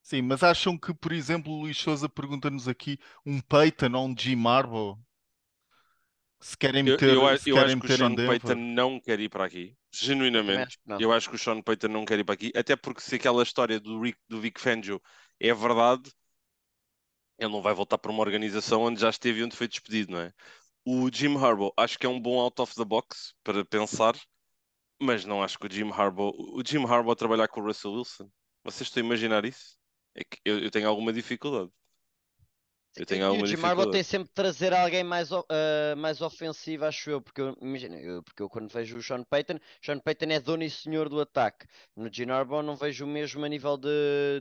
Sim, mas acham que, por exemplo, o Luís Souza pergunta-nos aqui um Peyton ou um Jim Harbaugh se querem Eu, meter, eu, a- se eu querem acho que o Sean. Payton não quer ir para aqui. Eu Genuinamente. acho. Eu acho que o Sean Payton não quer ir para aqui. Até porque se aquela história do, Rick, do Vic Fangio é verdade, ele não vai voltar para uma organização onde já esteve e onde foi despedido, não é? O Jim Harbaugh acho que é um bom out of the box para pensar, mas não acho que o Jim Harbaugh... O Jim Harbaugh trabalhar com o Russell Wilson. Vocês estão a imaginar isso? É que eu, eu tenho alguma dificuldade. Eu tenho E alguma o Jim Harbaugh tem dificuldade. sempre de trazer alguém mais, ah, mais ofensivo, acho eu, porque eu, imagina, eu, porque eu quando vejo o Sean Payton, Sean Payton é dono e senhor do ataque. No Jim Harbaugh não vejo o mesmo a nível de,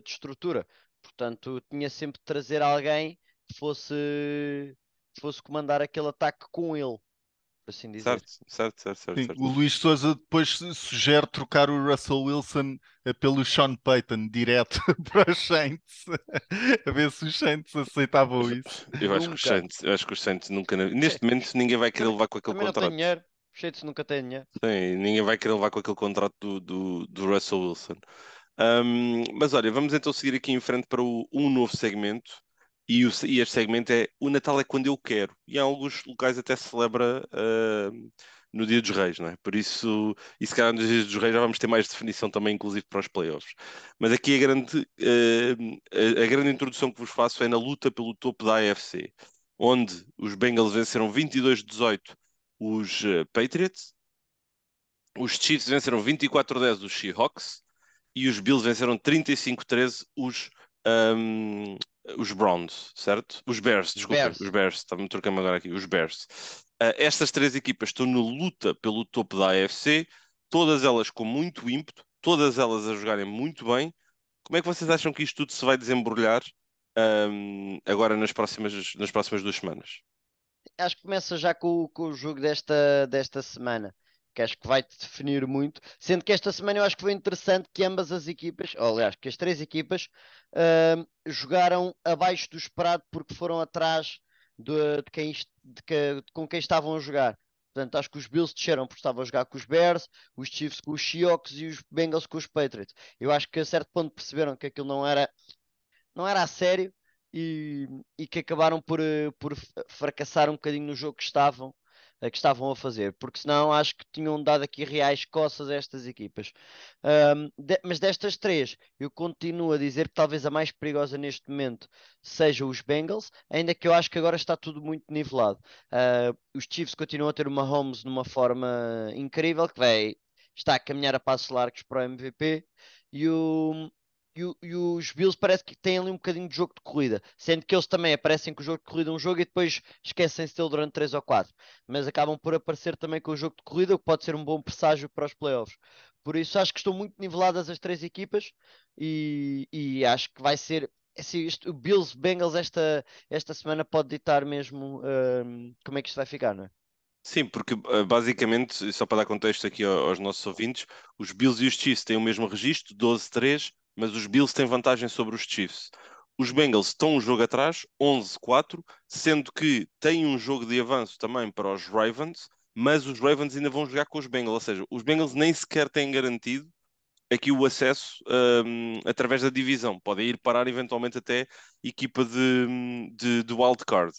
de estrutura. Portanto, tinha sempre de trazer alguém que fosse, que fosse comandar aquele ataque com ele, assim dizer. Certo, certo, certo, certo, Sim, certo. o Luís Souza depois su- sugere trocar o Russell Wilson eh, pelo Sean Payton direto para os Saints. A ver se os Saints aceitavam isso. Eu acho que os. Saints, eu acho que os Saints nunca, neste momento, ninguém vai querer levar com aquele Também não tem contrato. dinheiro, os Saints nunca têm dinheiro. Sim, ninguém vai querer levar com aquele contrato do, do, do Russell Wilson. Ahm, mas olha, vamos então seguir aqui em frente para o- um novo segmento. E, o, e este segmento é O Natal é quando eu quero. E em alguns locais até se celebra ahm, no Dia dos Reis, não é? Por isso, e se calhar nos Dias dos Reis já vamos ter mais definição também, inclusive para os playoffs. Mas aqui a grande, ahm, a, a grande introdução que vos faço é na luta pelo topo da AFC, onde os Bengals venceram 22-18 os eh, Patriots. Os Chiefs venceram 24-10 os Seahawks e os Bills venceram 35-13 os, ahm, os Browns, certo? Os Bears, desculpa, Bears. os Bears, estava-me trocando agora aqui, os Bears. Ah, estas três equipas estão na luta pelo topo da AFC, todas elas com muito ímpeto, todas elas a jogarem muito bem. Como é que vocês acham que isto tudo se vai desembrulhar ahm, agora nas próximas, nas próximas duas semanas? acho que começa já com, o- com o jogo desta, desta semana, que acho que vai definir muito. Sendo que esta semana eu acho que foi interessante que ambas as equipas, ou aliás, que as três equipas ahm, jogaram abaixo do esperado porque foram atrás de, de quem, de que- com quem estavam a jogar. Portanto, acho que os Bills desceram porque estavam a jogar com os Bears, os Chiefs com os Seahawks e os Bengals com os Patriots. Eu acho que a certo ponto perceberam que aquilo não era não era a sério e, e que acabaram por, eh, por fracassar um bocadinho no jogo que estavam, que estavam a fazer, porque senão acho que tinham dado aqui reais coças a estas equipas. Ahm, de- mas destas três, eu continuo a dizer que talvez a mais perigosa neste momento seja os Bengals, ainda que eu acho que agora está tudo muito nivelado. Ah, os Chiefs continuam a ter uma Holmes numa forma incrível, que vai, está a caminhar a passos largos para o MVP, e o, e, e os Bills parece que têm ali um bocadinho de jogo de corrida, sendo que eles também aparecem com o jogo de corrida um jogo e depois esquecem-se dele durante 3 ou 4, mas acabam por aparecer também com o jogo de corrida, o que pode ser um bom presságio para os playoffs. Por isso acho que estão muito niveladas as três equipas e, e acho que vai ser assim, isto, o Bills Bengals esta, esta semana pode ditar mesmo hum, como é que isto vai ficar, não é? Sim, porque uh, basicamente, só para dar contexto aqui ao- aos nossos ouvintes, os Bills e os Chiefs têm o mesmo registro, 12-3, mas os Bills têm vantagem sobre os Chiefs. Os Bengals estão um jogo atrás, 11-4, sendo que têm um jogo de avanço também para os Ravens, mas os Ravens ainda vão jogar com os Bengals, ou seja, os Bengals nem sequer têm garantido aqui o acesso um, através da divisão. Podem ir parar eventualmente até equipa de, de, de wild card.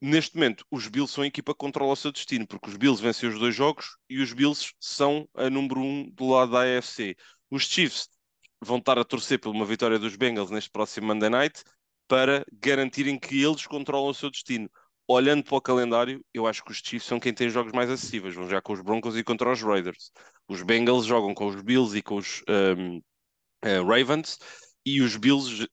Neste momento, os Bills são a equipa que controla o seu destino, porque os Bills vencem os dois jogos e os Bills são a número um do lado da AFC. Os Chiefs vão estar a torcer por uma vitória dos Bengals neste próximo Monday Night para garantirem que eles controlam o seu destino. Olhando para o calendário, eu acho que os Chiefs são quem tem jogos mais acessíveis. Vão jogar com os Broncos e contra os Raiders. Os Bengals jogam com os Bills e com os um, uh, Ravens. E os Bills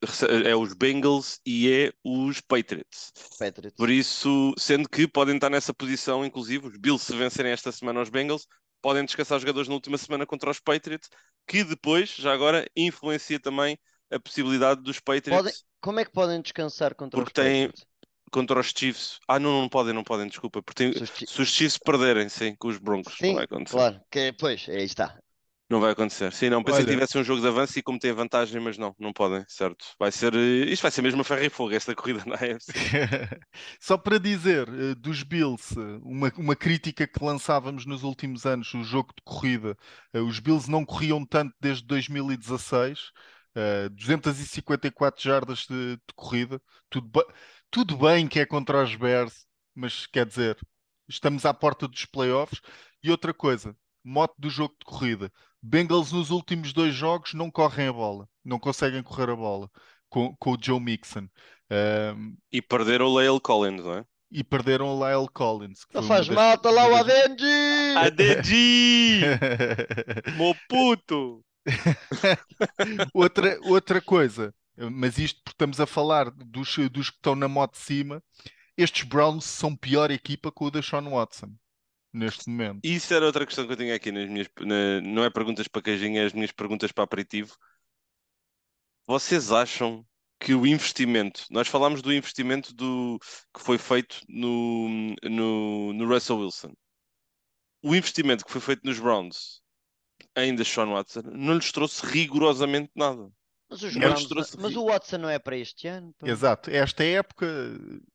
é os Bengals e é os Patriots. Patriots. Por isso, sendo que podem estar nessa posição, inclusive, os Bills, se vencerem esta semana aos Bengals, podem descansar jogadores na última semana contra os Patriots, que depois, já agora, influencia também a possibilidade dos Patriots Podem- como é que podem descansar contra Porque os têm- Patriots? contra os Chiefs. Ah, não, não podem, não podem, desculpa. Porque tem- Se os se os Chiefs perderem, sim, com os Broncos, Sim. Claro, que, pois, aí está. Não vai acontecer. Sim, não, pensei que Olha. tivesse um jogo de avanço e como tem vantagem, mas não, não podem, certo? Vai ser, eh, isto vai ser mesmo a ferro e fogo, esta corrida na AFC. Só para dizer, eh, dos Bills, eh, uma, uma crítica que lançávamos nos últimos anos, o jogo de corrida. Os Bills não corriam tanto desde 2016, eh, 254 jardas de, de corrida. Tudo, tudo bem que é contra os Bears, mas quer dizer, estamos à porta dos playoffs. E outra coisa, mote do jogo de corrida. Bengals nos últimos dois jogos não correm a bola, não conseguem correr a bola com, com o Joe Mixon. Ahm, E perderam o Lyle Collins, não é? e perderam o Lyle Collins. Não faz das- mal, está lá o Adenji! ADG! Meu puto! outra, outra coisa, mas isto porque estamos a falar dos, dos que estão na moto de cima, estes Browns são pior equipa que o da Sean Watson neste momento. Isso era outra questão que eu tinha aqui nas minhas. na- não é perguntas para cajinha, é as minhas perguntas para aperitivo. Vocês acham que o investimento, nós falámos do investimento do, que foi feito no, no, no Russell Wilson. O investimento que foi feito nos Browns, ainda Sean Watson, não lhes trouxe rigorosamente nada. Mas, os Browns- trouxe mas o Watson não é para este ano. pá. Exato, esta época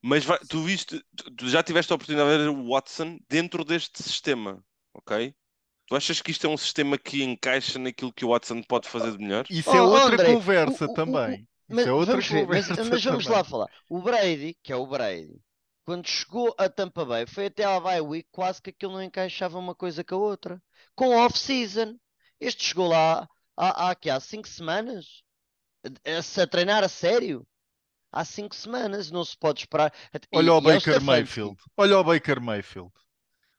Mas vai- tu viste, tu- já tiveste a oportunidade de ver o Watson dentro deste sistema, ok? Tu achas que isto é um sistema que encaixa naquilo que o Watson pode fazer de melhor? isso Oh, é outra André, conversa o- o- também. Isso Mas é outra vamos ver, mas, conversa mas vamos também. lá falar. O Brady, que é o Brady, quando chegou a Tampa Bay, foi até à bye week, quase que aquilo não encaixava uma coisa com a outra. Com off-season. Este chegou lá há, há, aqui, há cinco semanas a, a- a treinar a sério. Há cinco semanas, não se pode esperar. Olha o e é Baker. Mayfield. Olha o Baker Mayfield.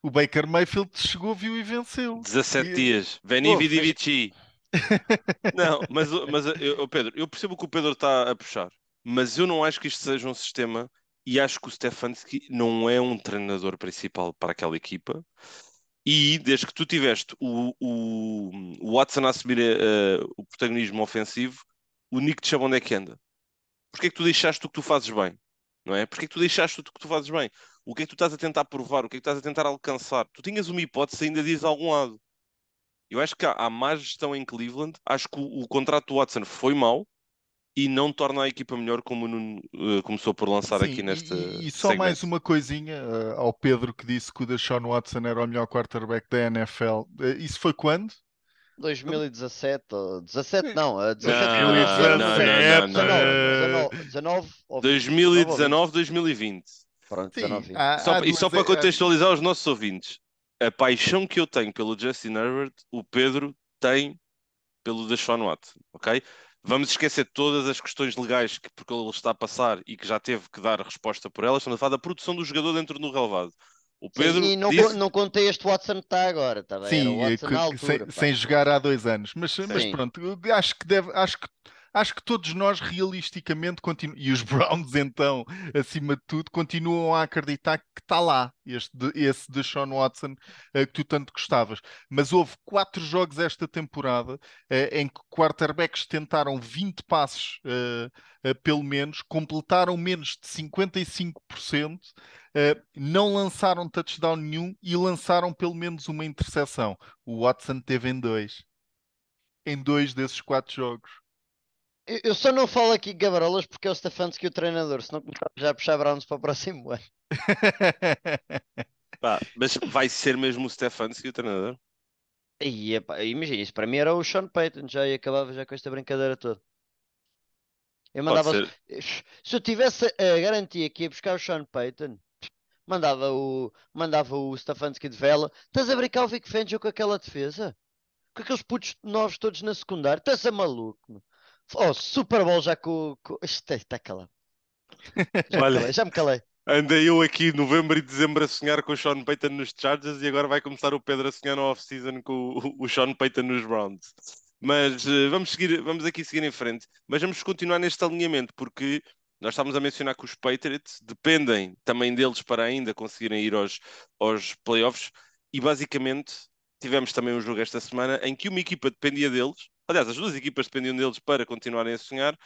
O Baker Mayfield chegou, viu e venceu. 17 E- dias. Veni vidi vici. Não, mas, o- mas eu, Pedro, eu percebo o que o Pedro está a puxar, mas eu não acho que isto seja um sistema e acho que o Stefanski não é um treinador principal para aquela equipa. E desde que tu tiveste o, o, o Watson a assumir eh, o protagonismo ofensivo, o Nick te chama onde é que anda? Porquê é que tu deixaste o que tu fazes bem? Não é? Porquê é que tu deixaste o que tu fazes bem? O que é que tu estás a tentar provar? O que é que estás a tentar alcançar? Tu tinhas uma hipótese ainda diz a algum lado. Eu acho que há, há má gestão em Cleveland. Acho que o, o contrato do Watson foi mau e não torna a equipa melhor como Nuno eh, começou por lançar Sim, aqui neste. e, e só segmento. mais uma coisinha eh, ao Pedro que disse que o Deshaun Watson era o melhor quarterback da NFL. Eh, isso foi quando? 2017, ou 17 não, a 17 Não, não, não, não, não, não, 19, 19, 19 ou 20, 2019, 2020. Pronto, Sim, 19.20. há- Só, há e só para há- contextualizar os nossos ouvintes, a paixão que eu tenho pelo Justin Herbert, o Pedro tem pelo Deshaun Watson, ok? Vamos esquecer todas as questões legais que porque ele está a passar e que já teve que dar resposta por elas. Estamos a falar da produção do jogador dentro do relevado. O Pedro Sim, e não, disse... não contei este Watson que está agora, tá bem? Era Sim, que- altura. sem, sem jogar há dois anos. Mas, mas pronto, acho que deve, acho que, acho que todos nós realisticamente e os Browns então, acima de tudo, continuam a acreditar que está lá este, de- esse de Sean Watson eh, que tu tanto gostavas. Mas houve quatro jogos esta temporada eh, em que quarterbacks tentaram 20 passos eh, eh, pelo menos, completaram menos de 55%, eh, não lançaram touchdown nenhum e lançaram pelo menos uma interseção. O Watson teve em dois. Em dois desses quatro jogos. Eu, eu só não falo aqui Gabarolas porque é o Stefanski o treinador, senão começava já a puxar Browns para o próximo ano. Pá, mas vai ser mesmo o Stefanski o treinador? E, imagina, isso para mim era o Sean Payton, já e acabava já com esta brincadeira toda. Eu mandava, ser. se eu tivesse a garantia que ia buscar o Sean Payton, mandava o, mandava o Stefanski de vela. Estás a brincar o Vic Fangio com aquela defesa? Com aqueles putos novos todos na secundária? Estás a maluco? meu? Oh, Super Bowl já com. com... Isto está calado. Já me Olha. calei, já me calei. Andei eu aqui novembro e dezembro a sonhar com o Sean Payton nos Chargers e agora vai começar o Pedro a sonhar no off-season com o, o Sean Payton nos Browns. Mas eh, vamos seguir, vamos aqui seguir em frente. Mas vamos continuar neste alinhamento, porque nós estávamos a mencionar que os Patriots dependem também deles para ainda conseguirem ir aos, aos playoffs e basicamente tivemos também um jogo esta semana em que uma equipa dependia deles, aliás, as duas equipas dependiam deles para continuarem a sonhar.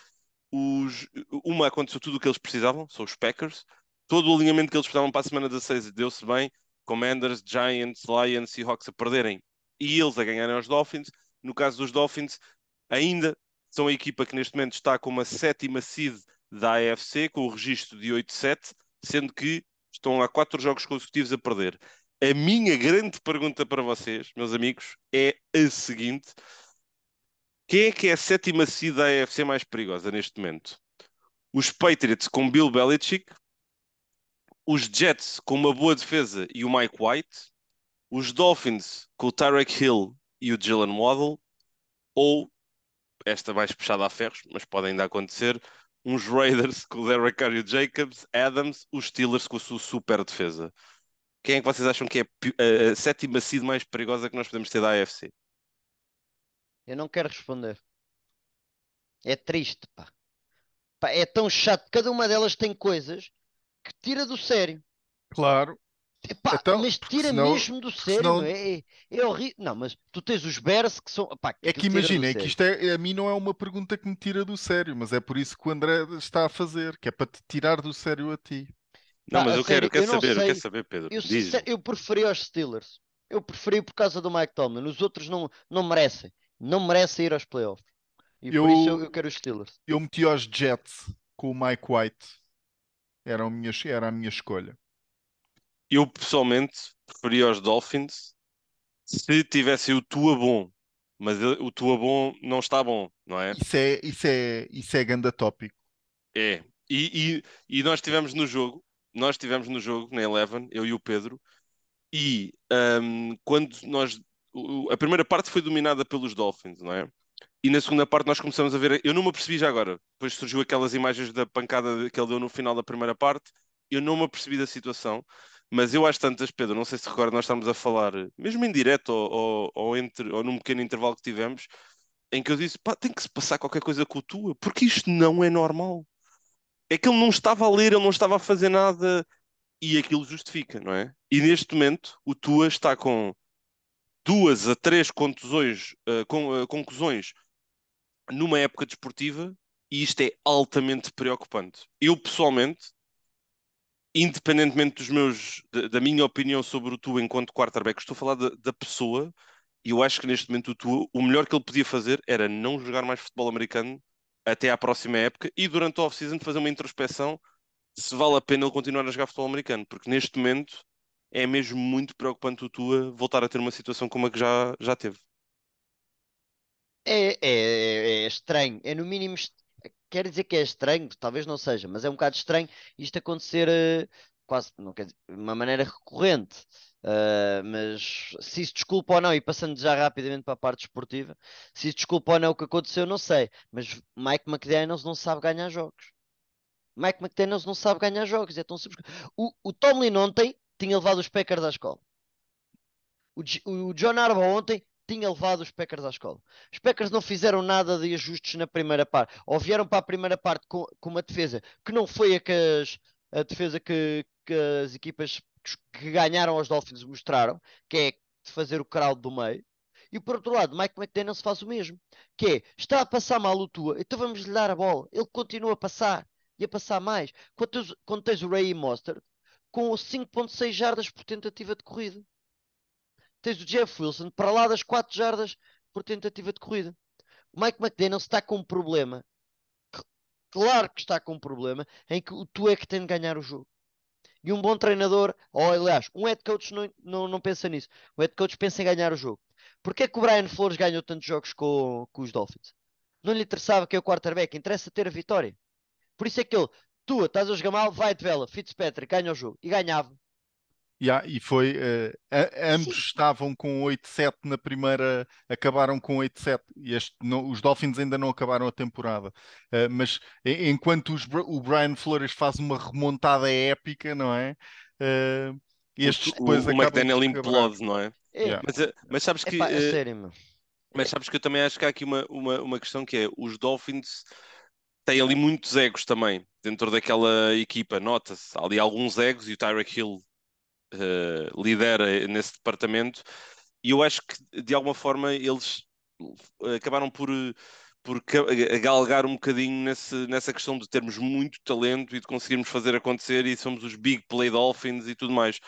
Os, uma aconteceu tudo o que eles precisavam, são os Packers, todo o alinhamento que eles precisavam para a semana 16 deu-se bem. Commanders, Giants, Lions, Seahawks a perderem e eles a ganharem aos Dolphins. No caso dos Dolphins, ainda são a equipa que neste momento está com uma sétima seed da AFC, com o registro de 8-7, sendo que estão há quatro jogos consecutivos a perder. A minha grande pergunta para vocês, meus amigos, é a seguinte: quem é que é a sétima seed da AFC mais perigosa neste momento? Os Patriots com Bill Belichick, os Jets com uma boa defesa e o Mike White, os Dolphins com o Tyreek Hill e o Jalen Waddle, ou esta mais puxada a ferros, mas pode ainda acontecer, uns Raiders com o Derek Carr e o Jacobs, Adams, os Steelers com a sua super defesa. Quem é que vocês acham que é a, a sétima seed mais perigosa que nós podemos ter da AFC? Eu não quero responder. É triste, pá. Pá, é tão chato. Cada uma delas tem coisas que tira do sério. Claro. Epá, Então, mas tira senão- mesmo do sério. senão- É, é, é horrível. Não, mas tu tens os Bears que são. Pá, É que que tira do imagina, é que isto é, a mim não é uma pergunta que me tira do sério, mas é por isso que o André está a fazer, que é para te tirar do sério a ti. Não, mas eu quero, eu quero eu saber, eu quero saber, Pedro. Eu, eu preferi aos Steelers. Eu preferi por causa do Mike Tomlin. Os outros não, não merecem. Não merecem ir aos playoffs. E por isso eu, Eu- eu quero os Steelers. Eu meti aos Jets com o Mike White. Era a minha, era a minha escolha. Eu pessoalmente preferia os Dolphins se tivessem o Tua bom, mas o Tua bom não está bom, não é? Isso é, isso é, isso é ganda tópico. É. E, e, e nós estivemos no jogo, nós estivemos no jogo, na Eleven, eu e o Pedro, e ahm, quando nós. A primeira parte foi dominada pelos Dolphins, não é? E na segunda parte nós começamos a ver. Eu não me apercebi já agora. Depois surgiu aquelas imagens da pancada que ele deu no final da primeira parte. Eu não me apercebi da situação. Mas eu às tantas, Pedro, não sei se recorda, nós estamos a falar, mesmo em direto ou, ou, ou, entre, ou num pequeno intervalo que tivemos, em que eu disse, pá, tem que se passar qualquer coisa com o Tua, porque isto não é normal. É que ele não estava a ler, ele não estava a fazer nada, e aquilo justifica, não é? E neste momento, o Tua está com duas a três contusões, eh, com, eh, conclusões numa época desportiva, e isto é altamente preocupante. Eu, pessoalmente, independentemente dos meus, da, da minha opinião sobre o Tua enquanto quarterback, estou a falar da, da pessoa, e eu acho que neste momento o Tua, o melhor que ele podia fazer era não jogar mais futebol americano até à próxima época e durante a off-season fazer uma introspeção se vale a pena ele continuar a jogar futebol americano, porque neste momento é mesmo muito preocupante o Tua voltar a ter uma situação como a que já, já teve. É, é, é estranho. É no mínimo. est- Quer dizer que é estranho, talvez não seja, mas é um bocado estranho isto acontecer eh, quase, não quer dizer, de uma maneira recorrente. Ah, mas se isso desculpa ou não, e passando já rapidamente para a parte esportiva, se isso desculpa ou não o que aconteceu, não sei. Mas Mike McDaniels não sabe ganhar jogos. Mike McDaniels não sabe ganhar jogos, é tão simples. O, o Tomlin ontem tinha levado os Packers à escola. O, o John Harbaugh ontem tinha levado os Packers à escola. Os Packers não fizeram nada de ajustes na primeira parte. Ou vieram para a primeira parte com, com uma defesa que não foi a, que as- a defesa que, que as equipas que, ganharam aos Dolphins mostraram, que é fazer o crowd do meio. E por outro lado, Mike McDaniels faz o mesmo, que é, está a passar mal o tua, então vamos lhe dar a bola. Ele continua a passar e a passar mais. Quando tens, quando tens o Ray Monster com 5.6 jardas por tentativa de corrida. Tens o Jeff Wilson para lá das 4 jardas por tentativa de corrida. O Mike McDaniels está com um problema. Claro que está com um problema em que tu é que tem de ganhar o jogo. E um bom treinador, ou aliás, um head coach não, não, não pensa nisso. O head coach pensa em ganhar o jogo. Porquê que o Brian Flores ganhou tantos jogos com, com os Dolphins? Não lhe interessava que é o quarterback, interessa ter a vitória. Por isso é que ele, tu estás a jogar mal, vai de vela, Fitzpatrick, ganha o jogo. E ganhava. Yeah, e foi. a- ambos Sim. estavam com 8-7 na primeira, acabaram com 8-7. E este, não- os Dolphins ainda não acabaram a temporada. Eh, mas enquanto os o Brian Flores faz uma remontada épica, não é? Eh, estes o, depois o acabam McDaniel implode, não é? É, Yeah. Mas, mas sabes que epá, é sério. Mas sabes que eu também acho que há aqui uma, uma, uma questão que é os Dolphins têm ali muitos egos também dentro daquela equipa, nota-se. Ali alguns egos e o Tyreek Hill eh, lidera nesse departamento e eu acho que de alguma forma eles eh, acabaram por, eh, por galgar um bocadinho nesse, nessa questão de termos muito talento e de conseguirmos fazer acontecer e somos os big play Dolphins e tudo mais.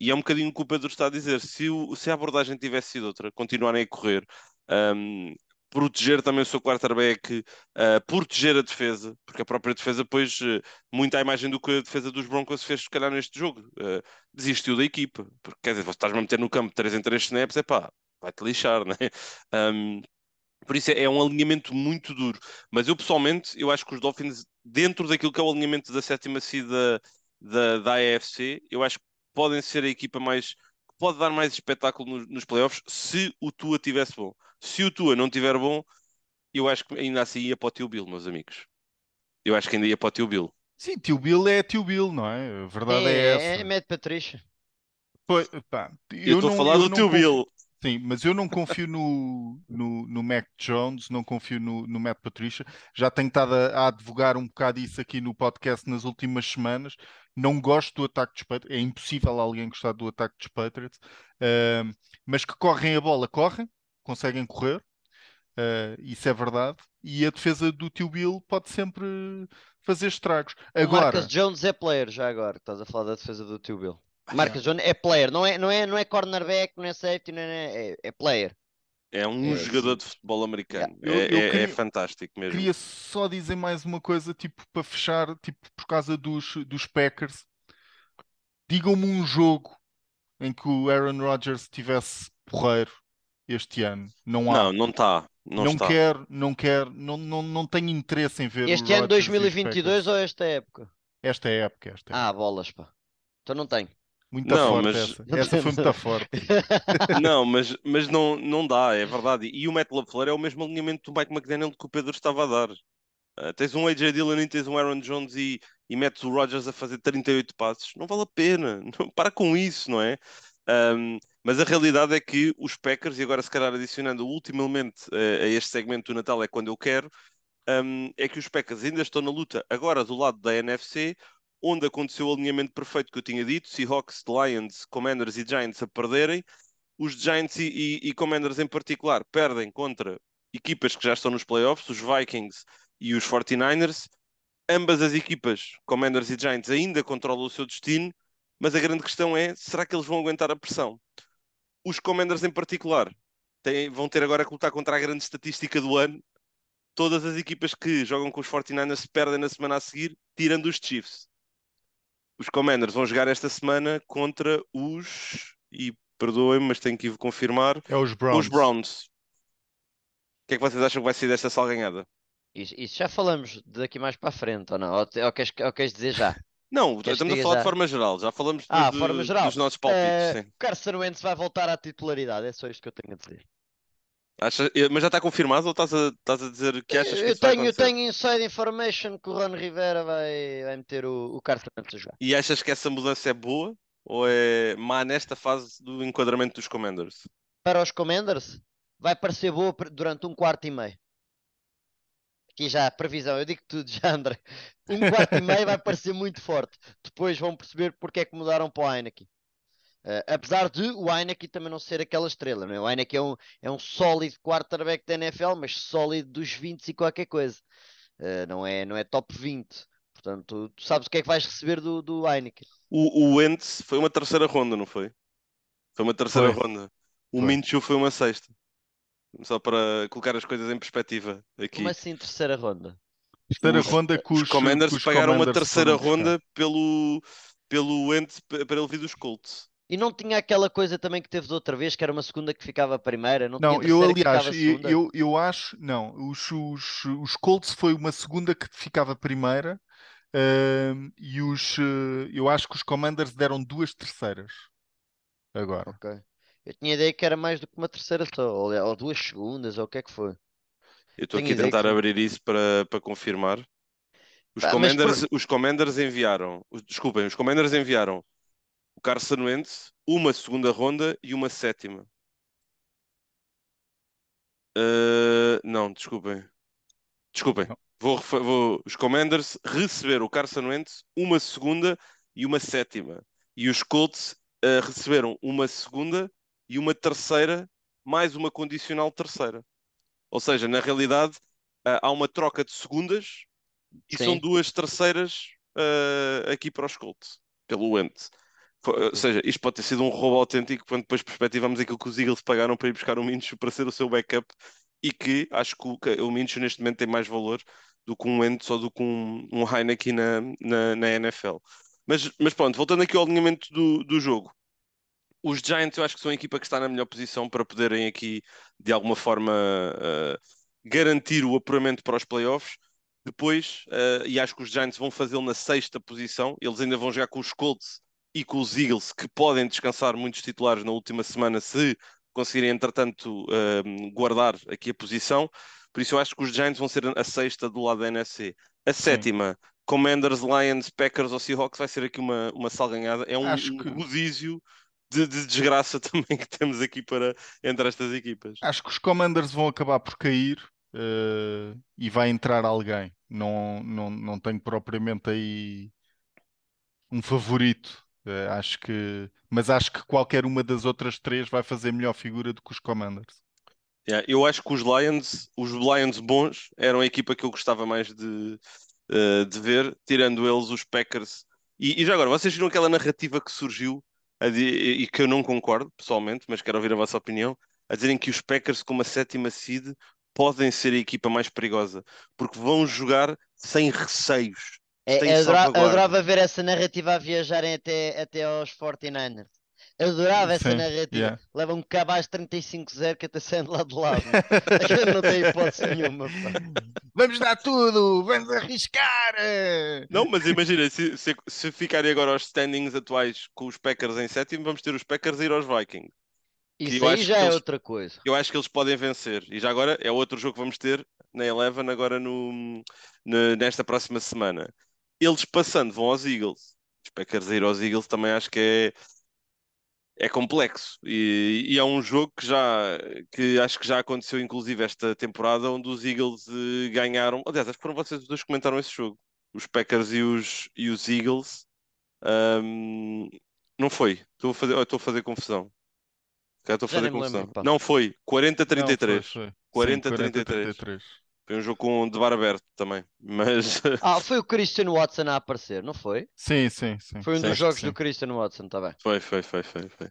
E é um bocadinho o que o Pedro está a dizer. Se, o- se a abordagem tivesse sido outra, continuarem a correr, Um, proteger também o seu quarterback, uh, proteger a defesa, porque a própria defesa, depois, uh, muito à imagem do que a defesa dos Broncos fez, se calhar, neste jogo. Uh, desistiu da equipa, porque quer dizer, você estás a meter no campo 3 em 3 snaps, é pá, vai-te lixar, né? Um, por isso é, é um alinhamento muito duro. Mas eu pessoalmente, eu acho que os Dolphins, dentro daquilo que é o alinhamento da sétima seed da, da, da AFC, eu acho que podem ser a equipa mais pode dar mais espetáculo nos, nos playoffs se o Tua tivesse bom. Se o Tua não tiver bom, eu acho que ainda assim ia para o tio Bill, meus amigos. Eu acho que ainda ia para o tio Bill. Sim, tio Bill é tio Bill, não é? A verdade é, É, essa. é Matt Patrícia. Pois, pá, Eu estou a falar do tio confio- Bill. Sim, mas eu não confio no, no, no Mac Jones, não confio no, no Matt Patricia. Já tenho estado a, a advogar um bocado isso aqui no podcast nas últimas semanas. Não gosto do ataque dos Patriots. É impossível alguém gostar do ataque dos Patriots. Ahm, mas que correm a bola, correm, conseguem correr. Ah, isso é verdade. E a defesa do tio Bill pode sempre fazer estragos. O Agora, Marcus Jones é player, já agora, que estás a falar da defesa do tio Bill. Marcus Jones é player, não é, não é, não é cornerback, não é safety, não é, é, é player. É um É, jogador sim. de futebol americano. Eu- é, eu é- é queria- fantástico mesmo. Queria só dizer mais uma coisa, tipo, para fechar, tipo, por causa dos, dos Packers. Digam-me um jogo em que o Aaron Rodgers tivesse porreiro este ano. Não há. Não, não está. Não, Não está. quero, não quero, não, não, não tenho interesse em ver Este o ano Rodgers e os 2022 Packers. ou esta época? Esta é a época, esta é. Ah, bolas, pá. Então não tenho. Muito Não, forte mas- essa. Essa foi muito forte. Não, mas, mas não, não dá, é verdade. E o Matt LaFleur é o mesmo alinhamento do Mike McDaniel que o Pedro estava a dar. Ah, tens um AJ Dillon e tens um Aaron Jones e, e metes o Rodgers a fazer 38 passos. Não vale a pena. Não, para com isso, não é? Ahm, mas a realidade é que os Packers, e agora se calhar adicionando o último elemento eh, a este segmento do Natal é quando eu quero, ahm, é que os Packers ainda estão na luta agora do lado da NFC, onde aconteceu o alinhamento perfeito que eu tinha dito, Seahawks, Lions, Commanders e Giants a perderem, os Giants e, e- e Commanders em particular perdem contra equipas que já estão nos playoffs, os Vikings e os 49ers. Ambas as equipas, Commanders e Giants, ainda controlam o seu destino, mas a grande questão é: será que eles vão aguentar a pressão? Os Commanders em particular têm- vão ter agora que lutar contra a grande estatística do ano. Todas as equipas que jogam com os 49ers perdem na semana a seguir, tirando os Chiefs. Os Commanders vão jogar esta semana contra os. E perdoem-me, mas tenho que ir confirmar. É os Browns. Os Browns. O que é que vocês acham que vai ser desta salganhada? Isso, isso já falamos daqui mais para a frente, ou não? Ou, te- ou queres, ou queres dizer já? Não, Queres estamos a falar já? de forma geral. Já falamos Ah, forma geral. dos nossos palpites. Eh, sim. Carson Wentz vai voltar à titularidade, é só isto que eu tenho a dizer. Acha- eh, mas já está confirmado ou estás a, estás a dizer que achas que eu tenho, eu tenho inside information que o Ron Rivera vai, vai meter o, o Wentz a jogar. E achas que essa mudança é boa ou é má nesta fase do enquadramento dos Commanders? Para os Commanders, vai parecer boa durante um quarto e meio. Aqui já a previsão, eu digo tudo já, André. Um quarto e meio vai parecer muito forte. Depois vão perceber porque é que mudaram para o Heineken. Eh, apesar de o Heineken também não ser aquela estrela, não é? O Heineken é um, é um sólido quarterback da NFL, mas sólido dos 20 e qualquer coisa. Eh, não, é, não é top 20. Portanto, tu, tu sabes o que é que vais receber do, do Heineken. O, o Wentz foi uma terceira ronda, não foi? Foi uma terceira Foi. ronda. O. Minshew foi uma sexta. Só para colocar as coisas em perspectiva aqui. Como assim, terceira ronda? Terceira ronda que os, Os Commanders os pagaram uma Commanders terceira foram buscar. ronda pelo, pelo Wentz para ele vir dos Colts. E não tinha aquela coisa também que teve de outra vez, que era uma segunda que ficava a primeira? Não, Não, tinha eu que aliás, ficava a eu, eu, acho, não, os, os, os Colts foi uma segunda que ficava primeira, ahm, e os, eh, eu acho que os Commanders deram duas terceiras agora. Ok. Eu tinha ideia que era mais do que uma terceira só, ou, ou duas segundas, ou o que é que foi. Eu estou aqui a que tentar sim. abrir isso para, para confirmar. Os Commanders, os Commanders enviaram, os- desculpem, os Commanders enviaram o Carson Wentz, uma segunda ronda e uma sétima. Uh, não, desculpem. Desculpem. Vou, vou- os Commanders receberam o Carson Wentz, uma segunda e uma sétima. E os Colts uh, receberam uma segunda e uma terceira, mais uma condicional terceira. Ou seja, na realidade, uh, há uma troca de segundas e são Sim. duas terceiras aqui para os Colts, pelo Wentz. Ou seja, isto pode ter sido um roubo autêntico quando depois perspectivamos aquilo que os Eagles pagaram para ir buscar o Minshew para ser o seu backup e que acho que o, que o Minshew neste momento tem mais valor do que um Wentz ou do que um, um Heineken na, na, na NFL. Mas, mas pronto, voltando aqui ao alinhamento do, do jogo. Os Giants eu acho que são a equipa que está na melhor posição para poderem aqui de alguma forma uh, garantir o apuramento para os playoffs. Depois, uh, e acho que os Giants vão fazê-lo na sexta posição, eles ainda vão jogar com os Colts e com os Eagles, que podem descansar muitos titulares na última semana se conseguirem, entretanto, uh, guardar aqui a posição. Por isso, eu acho que os Giants vão ser a sexta do lado da NFC. A Sim. sétima, Commanders, Lions, Packers ou Seahawks, vai ser aqui uma, uma salganhada. É um, Acho um que- de, de desgraça também que temos aqui para entre estas equipas. Acho que os Commanders vão acabar por cair eh, e vai entrar alguém. Não, não, não tenho propriamente aí um favorito. Eh, acho que, mas acho que qualquer uma das outras três vai fazer melhor figura do que os Commanders. Yeah, eu acho que os Lions, os Lions bons, eram a equipa que eu gostava mais de, eh, de ver, tirando eles os Packers. E, e já agora, vocês viram aquela narrativa que surgiu di- e que eu não concordo pessoalmente, mas quero ouvir a vossa opinião, a dizerem que os Packers, com uma sétima seed, podem ser a equipa mais perigosa, porque vão jogar sem receios. É, eu adora- adorava ver essa narrativa a viajarem até, até aos 49ers. Adorava essa Sim, narrativa. yeah. Leva um cabaz 35-0 que até saindo lá de lado. não tem hipótese nenhuma. pá. Vamos dar tudo, vamos arriscar. Não, mas imagina, se, se, se ficarem agora aos standings atuais com os Packers em sétimo, vamos ter os Packers a ir aos Vikings. Isso eu aí acho já que é eles- outra coisa. Eu acho que eles podem vencer. E já agora é outro jogo que vamos ter na Eleven agora no, na- nesta próxima semana. Eles passando vão aos Eagles. Os Packers a ir aos Eagles também acho que é, é complexo. E, e é um jogo que já que acho que já aconteceu inclusive esta temporada onde os Eagles eh, ganharam. Aliás, acho que foram vocês os dois que comentaram esse jogo. Os Packers e os, e os Eagles. Ahm, não foi. Estou a fazer, oh, estou a fazer confusão. Já estou a fazer confusão. lembro. Não foi. 40-33. Não, foi, foi. Sim, 40-33. 40-33. Foi um jogo com de bar aberto também. Mas Ah, foi o Christian Watson a aparecer, não foi? Sim, sim, sim. Foi um Acho dos jogos sim. do Christian Watson, tá bem. foi, foi, foi, foi, foi.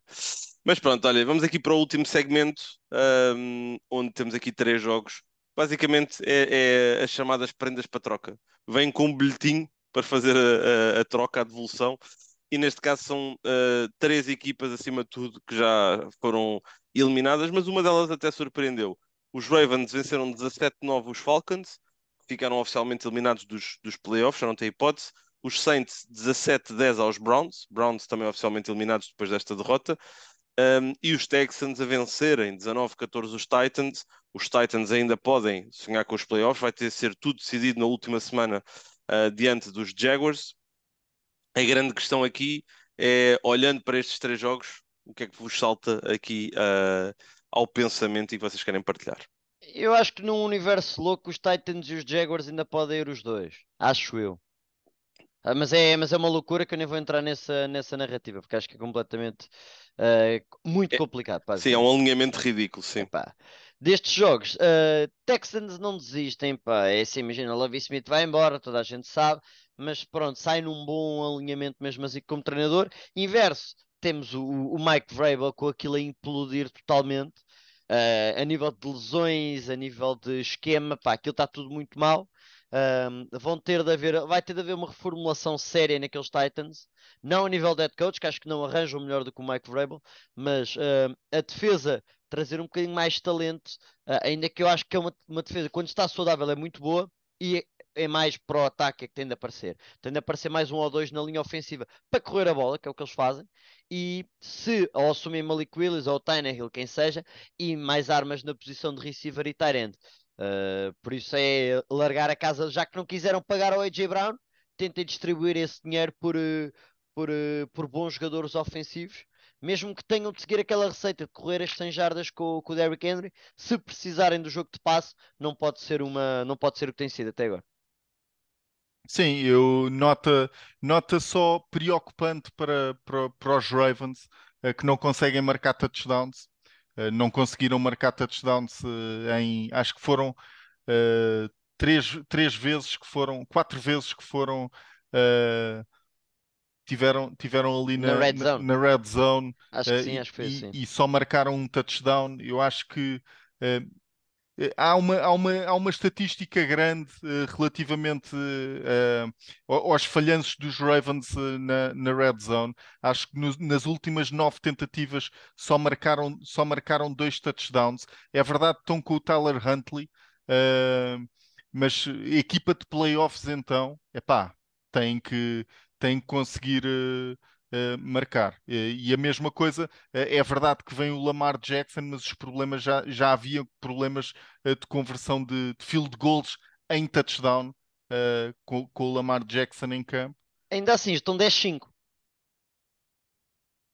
Mas pronto, olha, vamos aqui para o último segmento, ahm, onde temos aqui três jogos. Basicamente é, é as chamadas prendas para troca. Vêm com um bilhetinho para fazer a, a- a troca, a devolução. E neste caso são ah, três equipas acima de tudo que já foram eliminadas, mas uma delas até surpreendeu. Os Ravens venceram 17-9 os Falcons, ficaram oficialmente eliminados dos, dos playoffs, já não tem hipótese. Os Saints 17-10 aos Browns, Browns também oficialmente eliminados depois desta derrota. Um, e os Texans a vencerem 19-14 os Titans. Os Titans ainda podem sonhar com os playoffs, vai ter de ser tudo decidido na última semana uh, diante dos Jaguars. A grande questão aqui é, olhando para estes três jogos, o que é que vos salta aqui uh, ao pensamento e que vocês querem partilhar? Eu acho que num universo louco os Titans e os Jaguars ainda podem ir os dois. Acho eu. Ah, mas é, mas é uma loucura que eu nem vou entrar nessa, nessa narrativa, porque acho que é completamente ah, muito É- complicado. pá, Sim, é um alinhamento ridículo, sim. Epá, destes jogos, ah, Texans não desistem, pá. É assim, imagina, Lovie Smith vai embora, toda a gente sabe, mas pronto, sai num bom alinhamento mesmo assim como treinador. Inverso, temos o, o Mike Vrabel com aquilo a implodir totalmente, ah, a nível de lesões, a nível de esquema, pá, aquilo está tudo muito mal. Ahm, vão ter de haver, vai ter de haver uma reformulação séria naqueles Titans, não a nível de head coach, que acho que não arranjam melhor do que o Mike Vrabel, mas a defesa trazer um bocadinho mais talento, ah, ainda que eu acho que é uma, uma defesa, quando está saudável, é muito boa e é, mais para o ataque é que tem de aparecer. Tem de aparecer mais um ou dois na linha ofensiva para correr a bola, que é o que eles fazem. E se ou assumem Malik Willis ou Tannehill, quem seja, e mais armas na posição de receiver e tight end. Uh, por isso é largar a casa, já que não quiseram pagar ao AJ Brown, tentem distribuir esse dinheiro por, uh, por, uh, por bons jogadores ofensivos, mesmo que tenham de seguir aquela receita de correr as 100 jardas com, com o Derrick Henry, se precisarem do jogo de passe, não pode ser uma, não pode ser o que tem sido até agora. Sim, eu nota, nota só preocupante para, para, para os Ravens eh, que não conseguem marcar touchdowns. Eh, não conseguiram marcar touchdowns eh, em, acho que foram eh, três, três vezes que foram, quatro vezes que foram eh, tiveram, tiveram ali Na na, red na- zone. na red zone Acho que sim, e, acho que foi e- assim. e só marcaram um touchdown. Eu acho que eh, há uma, há uma, há uma estatística grande eh, relativamente eh, ao- aos falhanços dos Ravens eh, na, na red zone. Acho que nos- nas últimas nove tentativas só marcaram, só marcaram dois touchdowns. É verdade que estão com o Tyler Huntley, eh, mas equipa de playoffs então, epá, tem que, tem que conseguir eh, marcar. Eh, E a mesma coisa, eh, é verdade que vem o Lamar Jackson, mas os problemas já, já havia problemas eh, de conversão de, de field goals em touchdown com, com o Lamar Jackson em campo. Ainda assim, estão 10-5.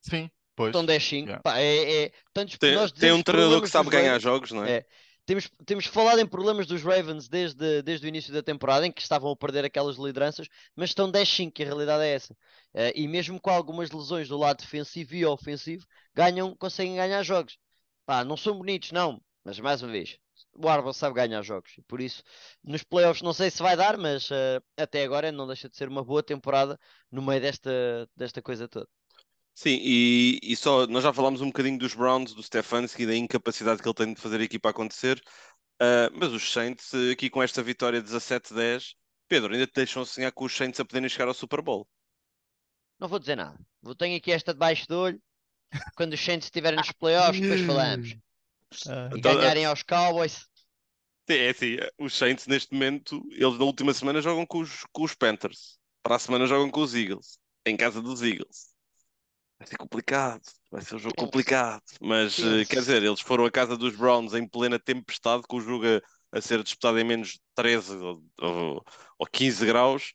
Sim, pois. Estão 10-5. Yeah. Pá, é, é, tantos, Tem, nós tem um treinador que sabe ganhar jogos, não é? É. Temos, temos falado em problemas dos Ravens desde, desde o início da temporada, em que estavam a perder aquelas lideranças, mas estão 10-5, e a realidade é essa. Eh, e mesmo com algumas lesões do lado defensivo e ofensivo, ganham, conseguem ganhar jogos. Pá, não são bonitos, não, mas mais uma vez, o Arba sabe ganhar jogos. E por isso, nos playoffs, não sei se vai dar, mas eh, até agora não deixa de ser uma boa temporada no meio desta, desta coisa toda. Sim, e, e só nós já falámos um bocadinho dos Browns, do Stefanski, da incapacidade que ele tem de fazer a equipa acontecer, ah, mas os Saints, aqui com esta vitória 17-10, Pedro, ainda te deixam sonhar com os Saints a poderem chegar ao Super Bowl. Não vou dizer nada. Vou tenho aqui esta debaixo do olho. Quando os Saints estiverem nos playoffs, depois falamos. Ah, E Então, ganharem aos Cowboys. Sim, É assim, os Saints neste momento, eles na última semana jogam com os, com os Panthers, para a semana jogam com os Eagles, em casa dos Eagles. Vai ser complicado, vai ser um jogo complicado, mas Tenso. quer dizer, eles foram à casa dos Browns em plena tempestade, com o jogo a, a ser disputado em menos de 13 ou, ou, ou 15 graus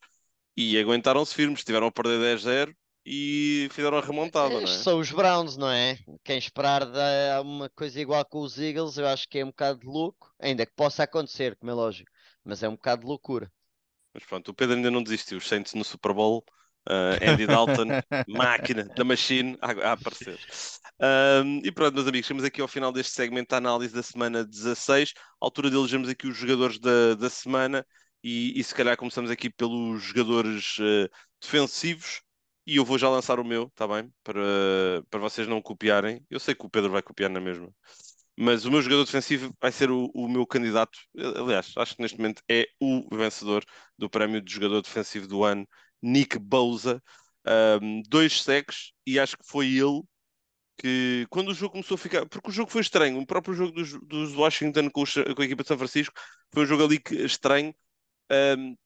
e aguentaram-se firmes, tiveram a perder 10-0 e fizeram a remontada, não Estes é? são os Browns, não é? Quem esperar da- uma coisa igual com os Eagles, eu acho que é um bocado de louco. Ainda que possa acontecer, como é lógico. Mas é um bocado de loucura. Mas pronto, o Pedro ainda não desistiu, os Saints no Super Bowl, eh, Andy Dalton, máquina da machine a, a aparecer. Ahm, e pronto, meus amigos, chegamos aqui ao final deste segmento da análise da semana 16, altura de elegermos aqui os jogadores da, da semana e, e se calhar começamos aqui pelos jogadores eh, defensivos e eu vou já lançar o meu, tá bem? Para, para vocês não copiarem. Eu sei que o Pedro vai copiar na mesma. Mas o meu jogador defensivo vai ser o, o meu candidato. Aliás, acho que neste momento é o vencedor do prémio de jogador defensivo do ano, Nick Bosa. Um, dois sacks e acho que foi ele que, quando o jogo começou a ficar. Porque o jogo foi estranho. O próprio jogo dos, dos Washington com, os- com a equipa de São Francisco foi um jogo ali que, estranho. um,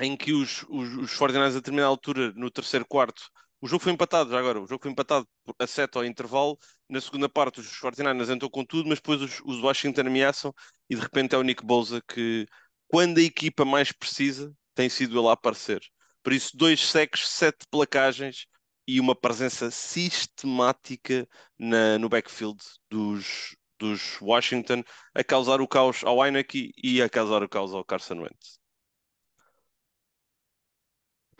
em que os, os, os 49ers a determinada altura, no terceiro quarto, o jogo foi empatado já agora, o jogo foi empatado a 7 ao intervalo, na segunda parte os 49ers entram com tudo, mas depois os, os Washington ameaçam e de repente é o Nick Bosa que, quando a equipa mais precisa, tem sido ele a aparecer. Por isso, dois sacks, sete placagens e uma presença sistemática na, no backfield dos, dos Washington, a causar o caos ao Heineke e a causar o caos ao Carson Wentz.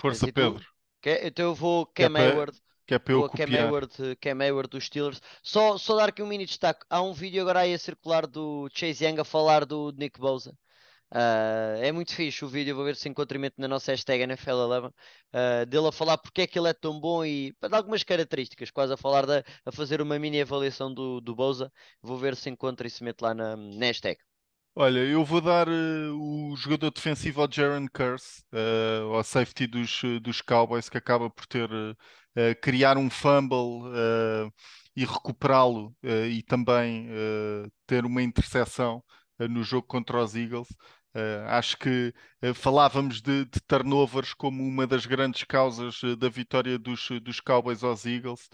Força, tu? Pedro, Que- Então eu vou Que é Cam para- Hayward. que é para eu Cam. Hayward, Cam Hayward dos Steelers. Só, só dar aqui um mini destaque. Há um vídeo agora aí a circular do Chase Young a falar do Nick Bosa. Ah, é muito fixe o vídeo, vou ver se encontro na nossa hashtag NFL11, ah, dele a falar porque é que ele é tão bom e dar algumas características, quase a falar da, a fazer uma mini avaliação do, do Bosa. Vou ver se encontro e se meto lá na, na hashtag. Olha, eu vou dar eh, o jogador defensivo ao Jaron Curse, eh, ao safety dos, dos Cowboys, que acaba por ter eh, criar um fumble e recuperá-lo e também ter uma interseção no jogo contra os Eagles. Eh, acho que eh, falávamos de, de turnovers como uma das grandes causas eh, da vitória dos, dos Cowboys aos Eagles.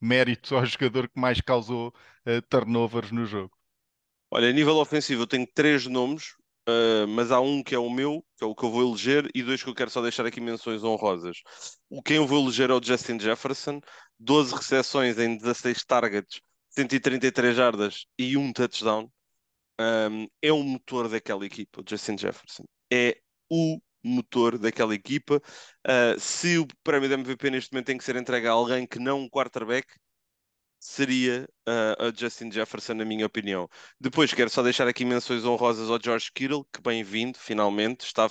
Mérito ao jogador que mais causou turnovers no jogo. Olha, a nível ofensivo eu tenho três nomes, uh, mas há um que é o meu, que é o que eu vou eleger, e dois que eu quero só deixar aqui menções honrosas. O quem eu vou eleger é o Justin Jefferson, 12 recepções em 16 targets, 133 jardas e um touchdown. Um, é o motor daquela equipa, o Justin Jefferson. É o motor daquela equipa. Uh, se o prémio de MVP neste momento tem que ser entregue a alguém que não um quarterback, seria uh, a Justin Jefferson, na minha opinião. Depois quero só deixar aqui menções honrosas ao George Kittle, que bem-vindo, finalmente, está,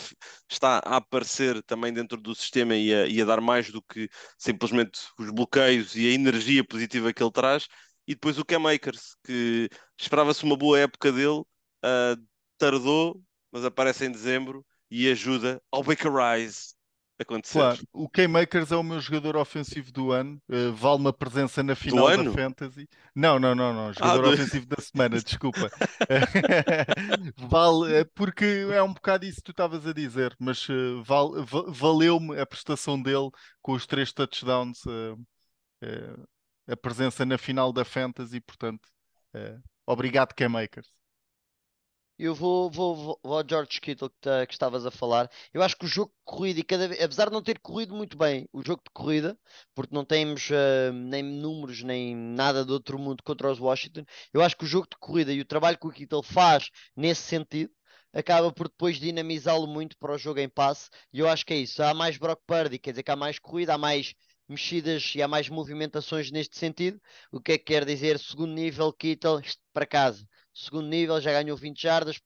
está a aparecer também dentro do sistema e a, e a dar mais do que simplesmente os bloqueios e a energia positiva que ele traz. E depois o Cam Akers, que esperava-se uma boa época dele, uh, tardou, mas aparece em dezembro e ajuda ao Baker Rise acontecer. Claro, o K-Makers é o meu jogador ofensivo do ano, uh, vale uma presença na final da Fantasy. Não, não, não, não, jogador ah, ofensivo da semana, desculpa. vale, é porque é um bocado isso que tu estavas a dizer, mas uh, val, valeu-me a prestação dele com os três touchdowns, uh, a presença na final da Fantasy, portanto, obrigado K-Makers. Eu vou, vou, vou, vou ao George Kittle que, tá, que estavas a falar. Eu acho que o jogo de corrida, e cada vez, apesar de não ter corrido muito bem o jogo de corrida, porque não temos uh, nem números nem nada de outro mundo contra os Washington, eu acho que o jogo de corrida e o trabalho que o Kittle faz nesse sentido acaba por depois dinamizá-lo muito para o jogo em passe. E eu acho que é isso. Há mais Brock Purdy, quer dizer que há mais corrida, há mais mexidas e há mais movimentações neste sentido. O que é que quer dizer? Segundo nível, Kittle para casa segundo nível, já ganhou 20 jardas,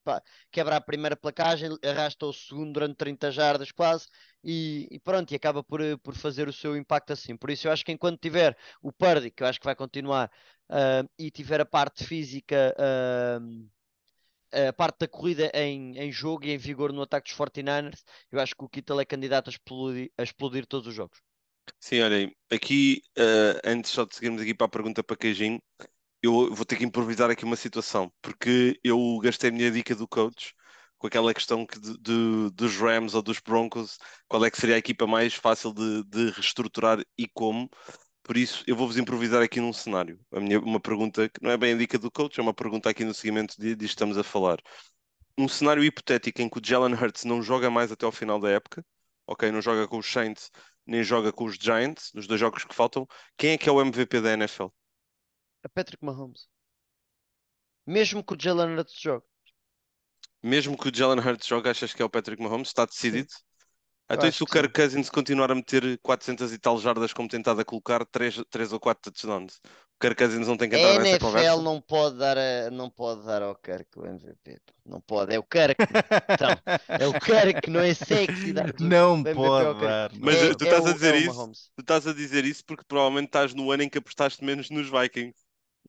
quebra a primeira placagem, arrasta o segundo durante 30 jardas quase, e, e, pronto, e acaba por, por fazer o seu impacto assim. Por isso eu acho que enquanto tiver o Purdy, que eu acho que vai continuar, uh, e tiver a parte física, uh, a parte da corrida em, em jogo e em vigor no ataque dos 49ers, eu acho que o Kittle é candidato a explodir, a explodir todos os jogos. Sim, olhem, aqui, uh, antes só de seguirmos aqui para a pergunta para Queijinho, eu vou ter que improvisar aqui uma situação, porque eu gastei a minha dica do coach com aquela questão que de, de, dos Rams ou dos Broncos, qual é que seria a equipa mais fácil de, de reestruturar e como. Por isso, eu vou-vos improvisar aqui num cenário. Minha, uma pergunta que não é bem a dica do coach, é uma pergunta aqui no seguimento de, de estamos a falar. Um cenário hipotético em que o Jalen Hurts não joga mais até ao final da época, ok? Não joga com os Saints, nem joga com os Giants, nos dois jogos que faltam. Quem é que é o MVP da NFL? a Patrick Mahomes. Mesmo que o Jalen Hurts jogue. Mesmo que o Jalen Hurts jogue, achas que é o Patrick Mahomes? Está decidido? Sim. Então, e se o Kirk Cousins continuar a meter 400 e tal jardas como tentado a colocar, 3, 3 ou 4 touchdowns? Kirk Cousins não tem que entrar a nessa conversa? NFL não pode dar, a, não pode dar ao Kirk o MVP. Não pode, é o Kirk. então, é o Kirk, não é sexy. Dar não pode dar. Mas é, tu estás é a dizer o, isso? Tu estás a dizer isso porque provavelmente estás no ano em que apostaste menos nos Vikings.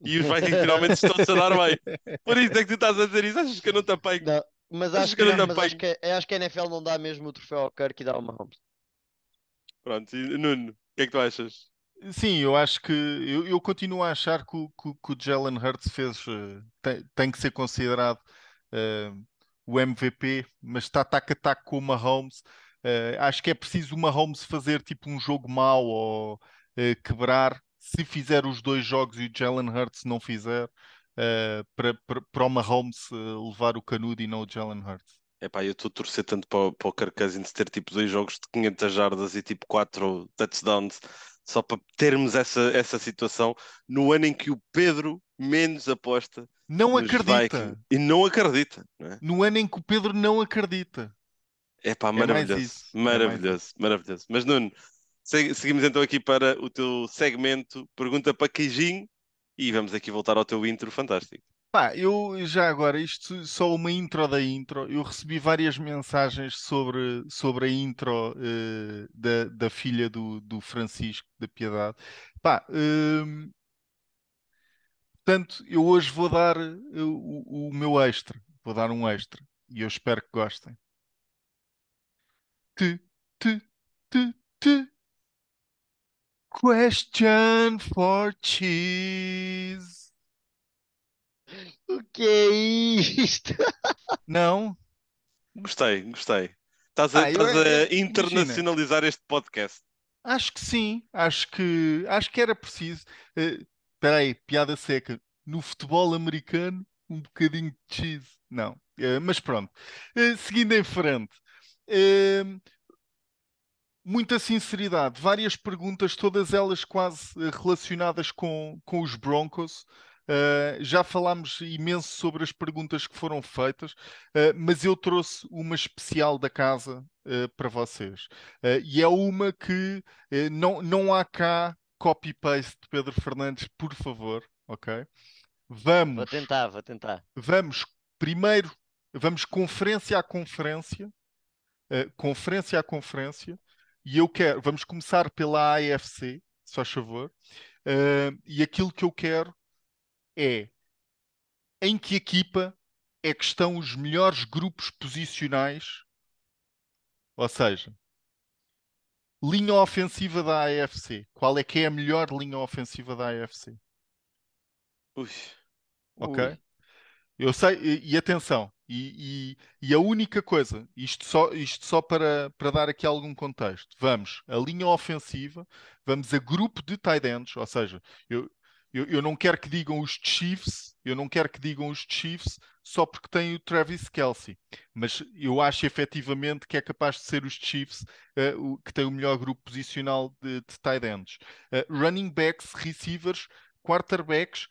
E os Vikings finalmente estão-se a dar bem. Por isso é que tu estás a dizer isso. Achas que eu não te apanho? Não, mas acho que, não, mas acho que, acho que a NFL não dá mesmo o troféu ao Kirk e dá ao Mahomes. Pronto, e Nuno, o que é que tu achas? Sim, eu acho que eu, eu continuo a achar que, que, que o Jalen Hurts fez uh, tem, tem, que ser considerado uh, o MVP, mas está tac a tac com o Mahomes. Uh, acho que é preciso o Mahomes fazer tipo um jogo mau ou quebrar se fizer os dois jogos e o Jalen Hurts não fizer, uh, para, para, o Mahomes uh, levar o canudo e não o Jalen Hurts. Epá, eu estou a torcer tanto para, para o Kirk Cousins ter tipo dois jogos de 500 jardas e tipo quatro touchdowns só para termos essa, essa situação no ano em que o Pedro menos aposta. Não acredita. E não acredita. Não é? No ano em que o Pedro não acredita. Epá, é maravilhoso. É maravilhoso, é maravilhoso. Mas Nuno, Seguimos então aqui para o teu segmento Pergunta para Queijinho e vamos aqui voltar ao teu intro fantástico. Pá, eu já agora, isto só uma intro da intro. Eu recebi várias mensagens sobre, sobre a intro uh, da, da filha do, do Francisco, da Piedade. Pá, uh, portanto, eu hoje vou dar uh, o, o meu extra. Vou dar um extra e eu espero que gostem. Te, te, te, te. Question for cheese. O que é isto? Não? Gostei, gostei. Estás a, ah, estás eu, a internacionalizar imagina. este podcast. Acho que sim, acho que acho que era preciso. Uh, espera aí, piada seca. No futebol americano, um bocadinho de cheese. Não, uh, mas pronto. Uh, seguindo em frente. Uh, muita sinceridade, várias perguntas, todas elas quase eh, relacionadas com, com os Broncos. Uh, já falámos imenso sobre as perguntas que foram feitas, uh, mas eu trouxe uma especial da casa uh, para vocês. e é uma que não, não há cá copy-paste de Pedro Fernandes, por favor, ok? Vou Vamos, tentar, vou tentar. vamos primeiro, vamos conferência a conferência, conferência a conferência, e eu quero, vamos começar pela AFC, se faz favor, e aquilo que eu quero é em que equipa é que estão os melhores grupos posicionais, ou seja, linha ofensiva da AFC. Qual é que é a melhor linha ofensiva da AFC? Ui. Ok? Ui. Eu sei, e, e atenção, e, e- e a única coisa, isto só, isto só para, para dar aqui algum contexto, vamos a linha ofensiva, vamos a grupo de tight ends, ou seja, eu, eu, eu não quero que digam os Chiefs, eu não quero que digam os Chiefs só porque tem o Travis Kelce, mas eu acho efetivamente que é capaz de ser os Chiefs eh, o, que tem o melhor grupo posicional de, de tight ends. Eh, running backs, receivers, quarterbacks,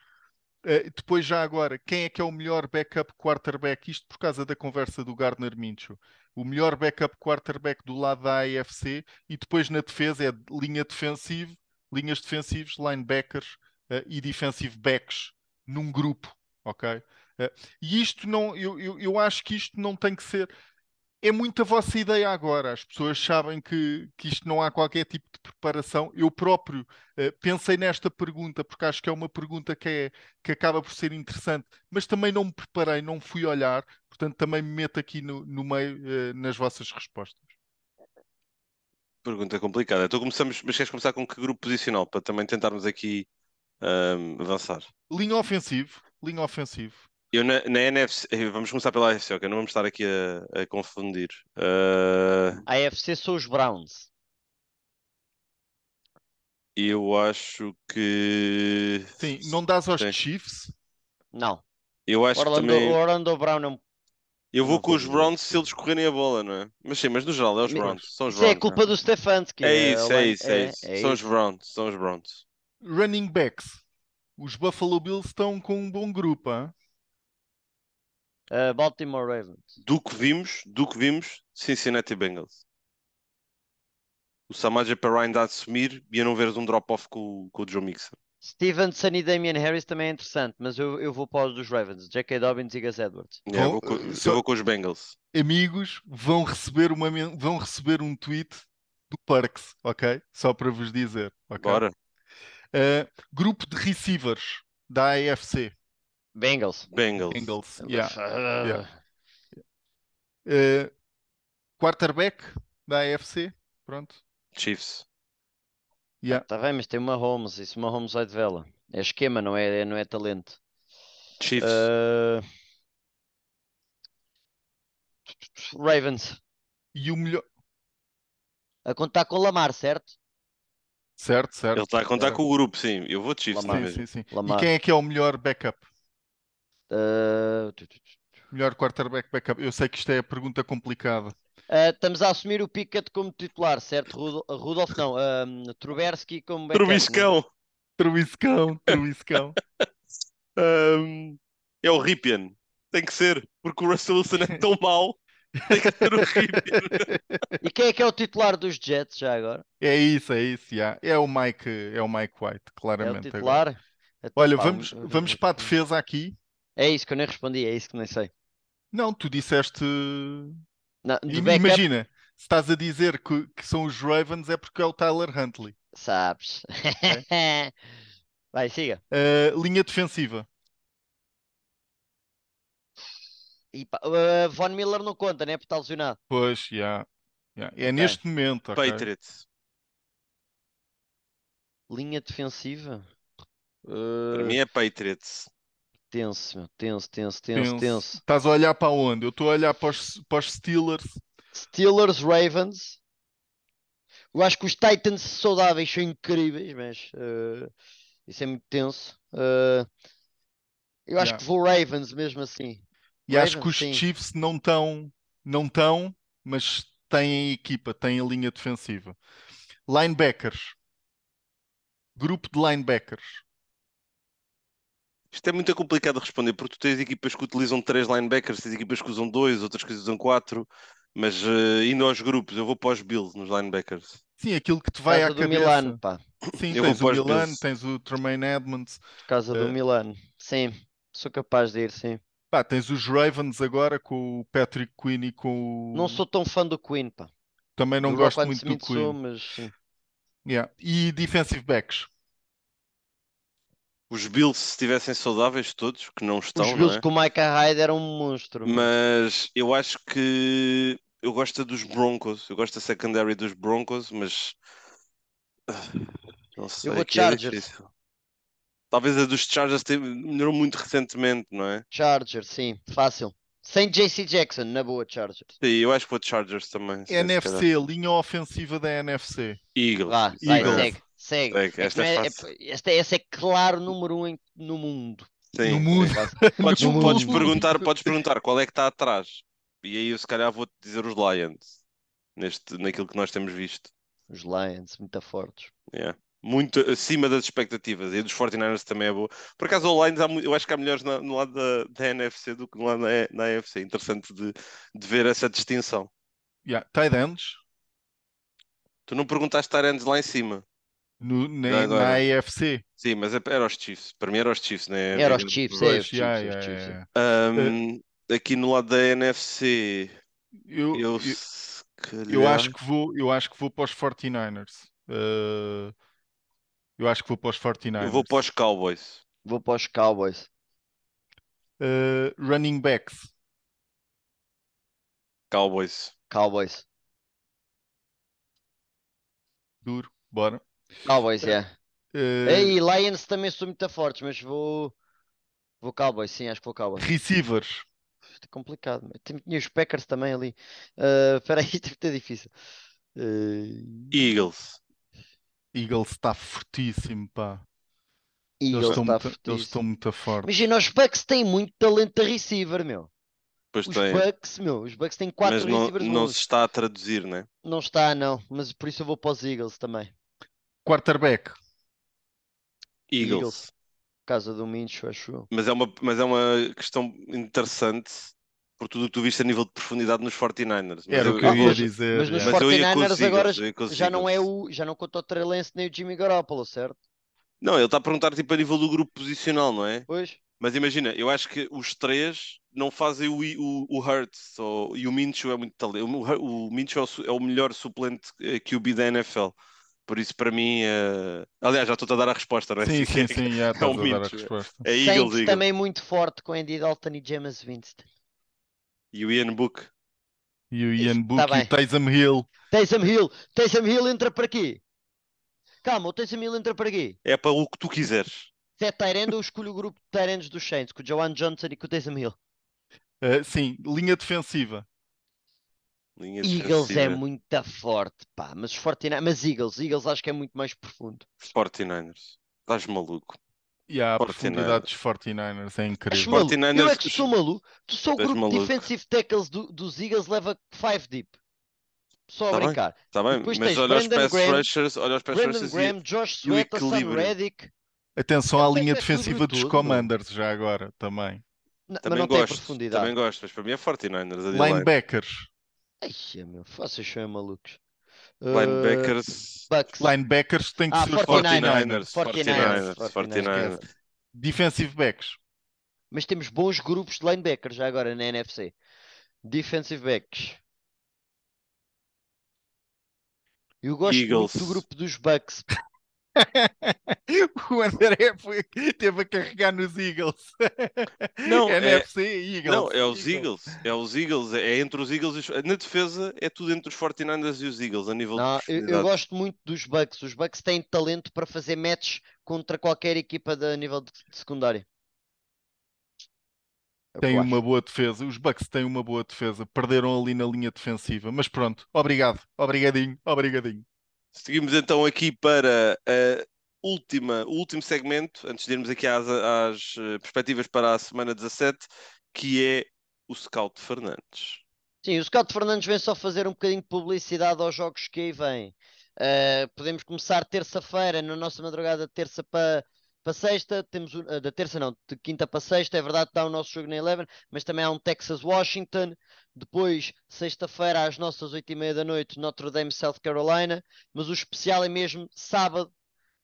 Uh, depois, já agora, quem é que é o melhor backup quarterback? Isto por causa da conversa do Gardner Minshew. O melhor backup quarterback do lado da AFC e depois na defesa é linha defensiva, linhas defensivas, linebackers uh, e defensive backs num grupo, ok? Uh, e isto não, eu, eu, eu acho que isto não tem que ser. É muito a vossa ideia agora. As pessoas sabem que, que isto não há qualquer tipo de preparação. Eu próprio eh, pensei nesta pergunta porque acho que é uma pergunta que, é, que acaba por ser interessante, mas também não me preparei, não fui olhar, portanto também me meto aqui no, no meio nas vossas respostas. Pergunta complicada. Então começamos, mas queres começar com que grupo posicional para também tentarmos aqui ahm, avançar? Linha ofensivo, linha ofensivo. Eu na, na NFC, eh, vamos começar pela AFC, ok? Não vamos estar aqui a, a confundir. Ah, A AFC são os Browns. eu acho que. Sim, não dás aos Sim. Chiefs? Não. Eu acho que Orlando, também. o Orlando Brown é um. Eu vou não com os Browns que se eles correrem a bola, não é? Mas sim, mas no geral é os Browns. São os Isso é Browns. culpa do Stefanski. é? É isso, é isso, é isso. é São os isso. Browns, são os Browns. Running backs. Os Buffalo Bills estão com um bom grupo, hã? Eh, Baltimore Ravens. Do que vimos, do que vimos, Cincinnati Bengals. O Samaje para ainda a assumir e a não veres um drop-off com, o- com o Joe Mixon. Stevenson e Damian Harris também é interessante, mas eu, eu vou para os dos Ravens. J.K. Dobbins e Gus Edwards. Yeah, eu Bom, vou com, eu só- vou com os Bengals. amigos vão receber, uma, vão receber um tweet do Parks, ok? Só para vos dizer, ok? Bora. Uh, grupo de receivers da AFC, Bengals. Bengals. Bengals. yeah. Ah, yeah. Uh, quarterback da AFC, pronto. Chiefs. Yeah. Tá bem, mas tem uma Holmes. Isso uma Holmes vai de vela. É esquema, não é, não é talento. Chiefs. Ah, Ravens. E o melhor. A contar com o Lamar, certo? Certo, certo. Ele está a contar certo. com o grupo, sim. Eu vou de Chiefs Lamar. também Sim, sim, sim. E Lamar. quem é que é o melhor backup? Tu. Melhor quarterback backup? Eu sei que isto é a pergunta complicada. Ah, estamos a assumir o Pickett como titular, certo? Rudo- Rudolph, não. ah, Trubisky como backup, não é? Trubiscão. Truiscão. Ahm, é o Ripien. Tem que ser, porque o Russell Wilson é tão mau. Tem que ser Ripien. E quem é que é o titular dos Jets já agora? É isso, é isso, já. É o Mike, é o Mike White, É o claramente. agora. titular? Então, Olha, vamos, vamos para a defesa aqui. É isso que eu nem respondi, é isso que nem sei. Não, tu disseste. Não, Imagina, se estás a dizer que, que são os Ravens é porque é o Tyler Huntley. sabes. Vai, siga. Uh, linha defensiva. E, ah, Von Miller não conta, né? Porque está lesionado. Pois, já. já. É Ok. neste momento, ok? Patriots. Linha defensiva? Para Ah, mim é Patriots. tenso, meu. Tenso, tenso, tenso, tenso. Estás a olhar para onde? Eu estou a olhar para os, para os Steelers. Steelers, Ravens. Eu acho que os Titans saudáveis são incríveis, mas ah, isso é muito tenso. Ah, eu acho Yeah. que vou Ravens mesmo assim. E acho que Ravens, os sim. Chiefs não estão, não estão, mas têm a equipa, têm a linha defensiva. Linebackers. Grupo de linebackers. Isto é muito complicado de responder, porque tu tens equipas que utilizam três linebackers, tens equipas que usam dois, outras que usam quatro, mas eh, indo aos grupos, eu vou para os Bills nos linebackers. Sim, aquilo que te vai Casa à cabeça. Milan, pá. Sim, Eu tens vou o para os Milan, Bills. tens o Tremaine Edmonds, Casa do Eh, Milan. Sim, sou capaz de ir, sim. Pá, tens os Ravens agora com o Patrick Quinn e com o. Não sou tão fã do Queen, pá. Também não Do gosto muito do Smith sou, Quinn. mas. Yeah. E defensive backs. Os Bills, se estivessem saudáveis todos, que não estão, Os não Bills é? com o Micah Hyde eram um monstro. Mas eu acho que eu gosto dos Broncos. Eu gosto da secondary dos Broncos, mas ah, não sei, vou aqui é Chargers. difícil. Talvez a dos Chargers melhorou muito recentemente, não é? Chargers, sim, fácil. Sem JC Jackson, na boa, Chargers. Sim, eu acho que vou de Chargers também. NFC, linha ofensiva da NFC. Eagles. Vá, vai, Eagles. segue, segue. Segue, É que esta não é é- é- esta, essa é claro número um em- no mundo. Sim, No mundo. Fácil. Podes, No podes mundo. perguntar, podes perguntar qual é que está atrás. E aí eu se calhar vou-te dizer os Lions. Neste, naquilo que nós temos visto. Os Lions, muito fortes. Yeah. Muito acima das expectativas. E a dos 49ers também é boa. Por acaso, o Lions, há mu- eu acho que há melhores na- no lado da, da NFC do que no lado da, na AFC. Interessante de, de ver essa distinção. Yeah. Tight ends. Tu não perguntaste Tyrants lá em cima. No, na, na AFC. Sim, mas é- era os Chiefs. Para mim era os Chiefs, né? Era os Chiefs, é, Pois, os yeah, Chiefs, yeah, os Chiefs. yeah. Ahm, aqui no lado da NFC, Eu, eu, eu, se eu calhar- acho que vou, eu acho que vou para os 49ers. Uh, eu acho que vou para os 49ers. eu vou para os Cowboys. Vou para os Cowboys. Uh, running backs. Cowboys. Cowboys. Duro. Bora. Cowboys, é. Uh, Ei, Lions também sou muito fortes, mas vou. Vou Cowboys, sim, acho que vou Cowboys. receivers. É complicado. Tinha os Packers também ali. Espera aí, isto é muito difícil. Ah, Eagles. Eagles está fortíssimo, pá. Eles Eagles estão está muito, eles fortíssimo. estão muito fortes. Imagina, os Bucks têm muito talento a receiver, meu. Pois Os tem. Bucks, meu, os Bucks têm quatro Mas não, receivers não bons. se está a traduzir, né? Não está, não. Mas por isso eu vou para os Eagles também. Quarterback. Eagles. Eagles. Casa do Mincho, acho eu. Mas é uma, mas é uma questão interessante por tudo o que tu viste a nível de profundidade nos 49ers. Mas Era o que eu eu ia dizer. Mas nos eu os 49ers agora eu já não é o. Já não conta o Trey Lance nem o Jimmy Garoppolo, certo? Não, ele está a perguntar tipo a nível do grupo posicional, não é? Pois. Mas imagina, eu acho que os três não fazem o, o, o Hurts ou, e o Minshew é muito talento. O, o Minshew é o, é o melhor suplente eh, QB da NFL. Por isso, para mim, eh, aliás, já estou a dar a resposta, não é? Sim, sim, sim, já é estás o a dar a resposta. É Eagles, Saints Eagles. também muito forte com Andy Dalton e James Winston. E o Ian Book. E o Isso, Ian tá Book e bem. o Taysom Hill. Taysom Hill, Taysom Hill entra para quê? Calma, o Taysom Hill entra para quê? É para o que tu quiseres. Se é Tyrande, eu escolho o grupo de Tyrands dos Saints, com o Joan Johnson e com o Taysom Hill. Uh, sim, linha defensiva. Linha Eagles é defensiva. muito forte, pá. Mas os 49 mas Eagles, Eagles acho que é muito mais profundo. 49ers. Estás maluco. E a 49ers. profundidade dos 49ers é Acho incrível. Eu 49ers é que sou maluco. Tu só o grupo de maluco. defensive tackles do- dos Eagles leva 5 deep. Só a Tá bem, brincar. Está bem, Depois mas tens olha os pass Graham, rushers, olha os pass Brandon rushers e Graham, Josh e o Sweat, Sam equilíbrio. Reddick. Atenção à é linha é defensiva dos tudo. Commanders já agora também. Não, mas também não tem gosto, profundidade. também gosto, mas para mim é 49ers. a D-line. Linebackers. Ai, meu, vocês são malucos. Linebackers, Uh, Bucks. Linebackers tem que Ah, ser os 49ers, 49ers. 49ers, 49ers, 49ers. esquece. Defensive backs. Mas temos bons grupos de linebackers já agora na NFC. Defensive backs. Eu gosto Eagles. muito do grupo dos Bucks. o André foi, teve a carregar nos Eagles. Não, é- NFC e Eagles. Não, é os Eagles. É os Eagles. É entre os Eagles e os... Na defesa é tudo entre os 49ers e os Eagles a nível Não, de eu, eu gosto muito dos Bucks. Os Bucks têm talento para fazer matches contra qualquer equipa de nível de, de secundário. É Tem uma acho. boa defesa. Os Bucks têm uma boa defesa. Perderam ali na linha defensiva. Mas pronto. Obrigado. Obrigadinho. Obrigadinho. Seguimos então aqui para a última, o último segmento, antes de irmos aqui às, às, eh, perspectivas para a semana 17, que é o Scout Fernandes. Sim, o Scout Fernandes vem só fazer um bocadinho de publicidade aos jogos que aí vêm. Uh, podemos começar terça-feira, na nossa madrugada de terça para para sexta, temos o- da terça não, de quinta para sexta, é verdade está o nosso jogo na Eleven, mas também há um Texas-Washington. Depois, sexta-feira, às nossas oito e meia da noite, Notre Dame, South Carolina. Mas o especial é mesmo sábado,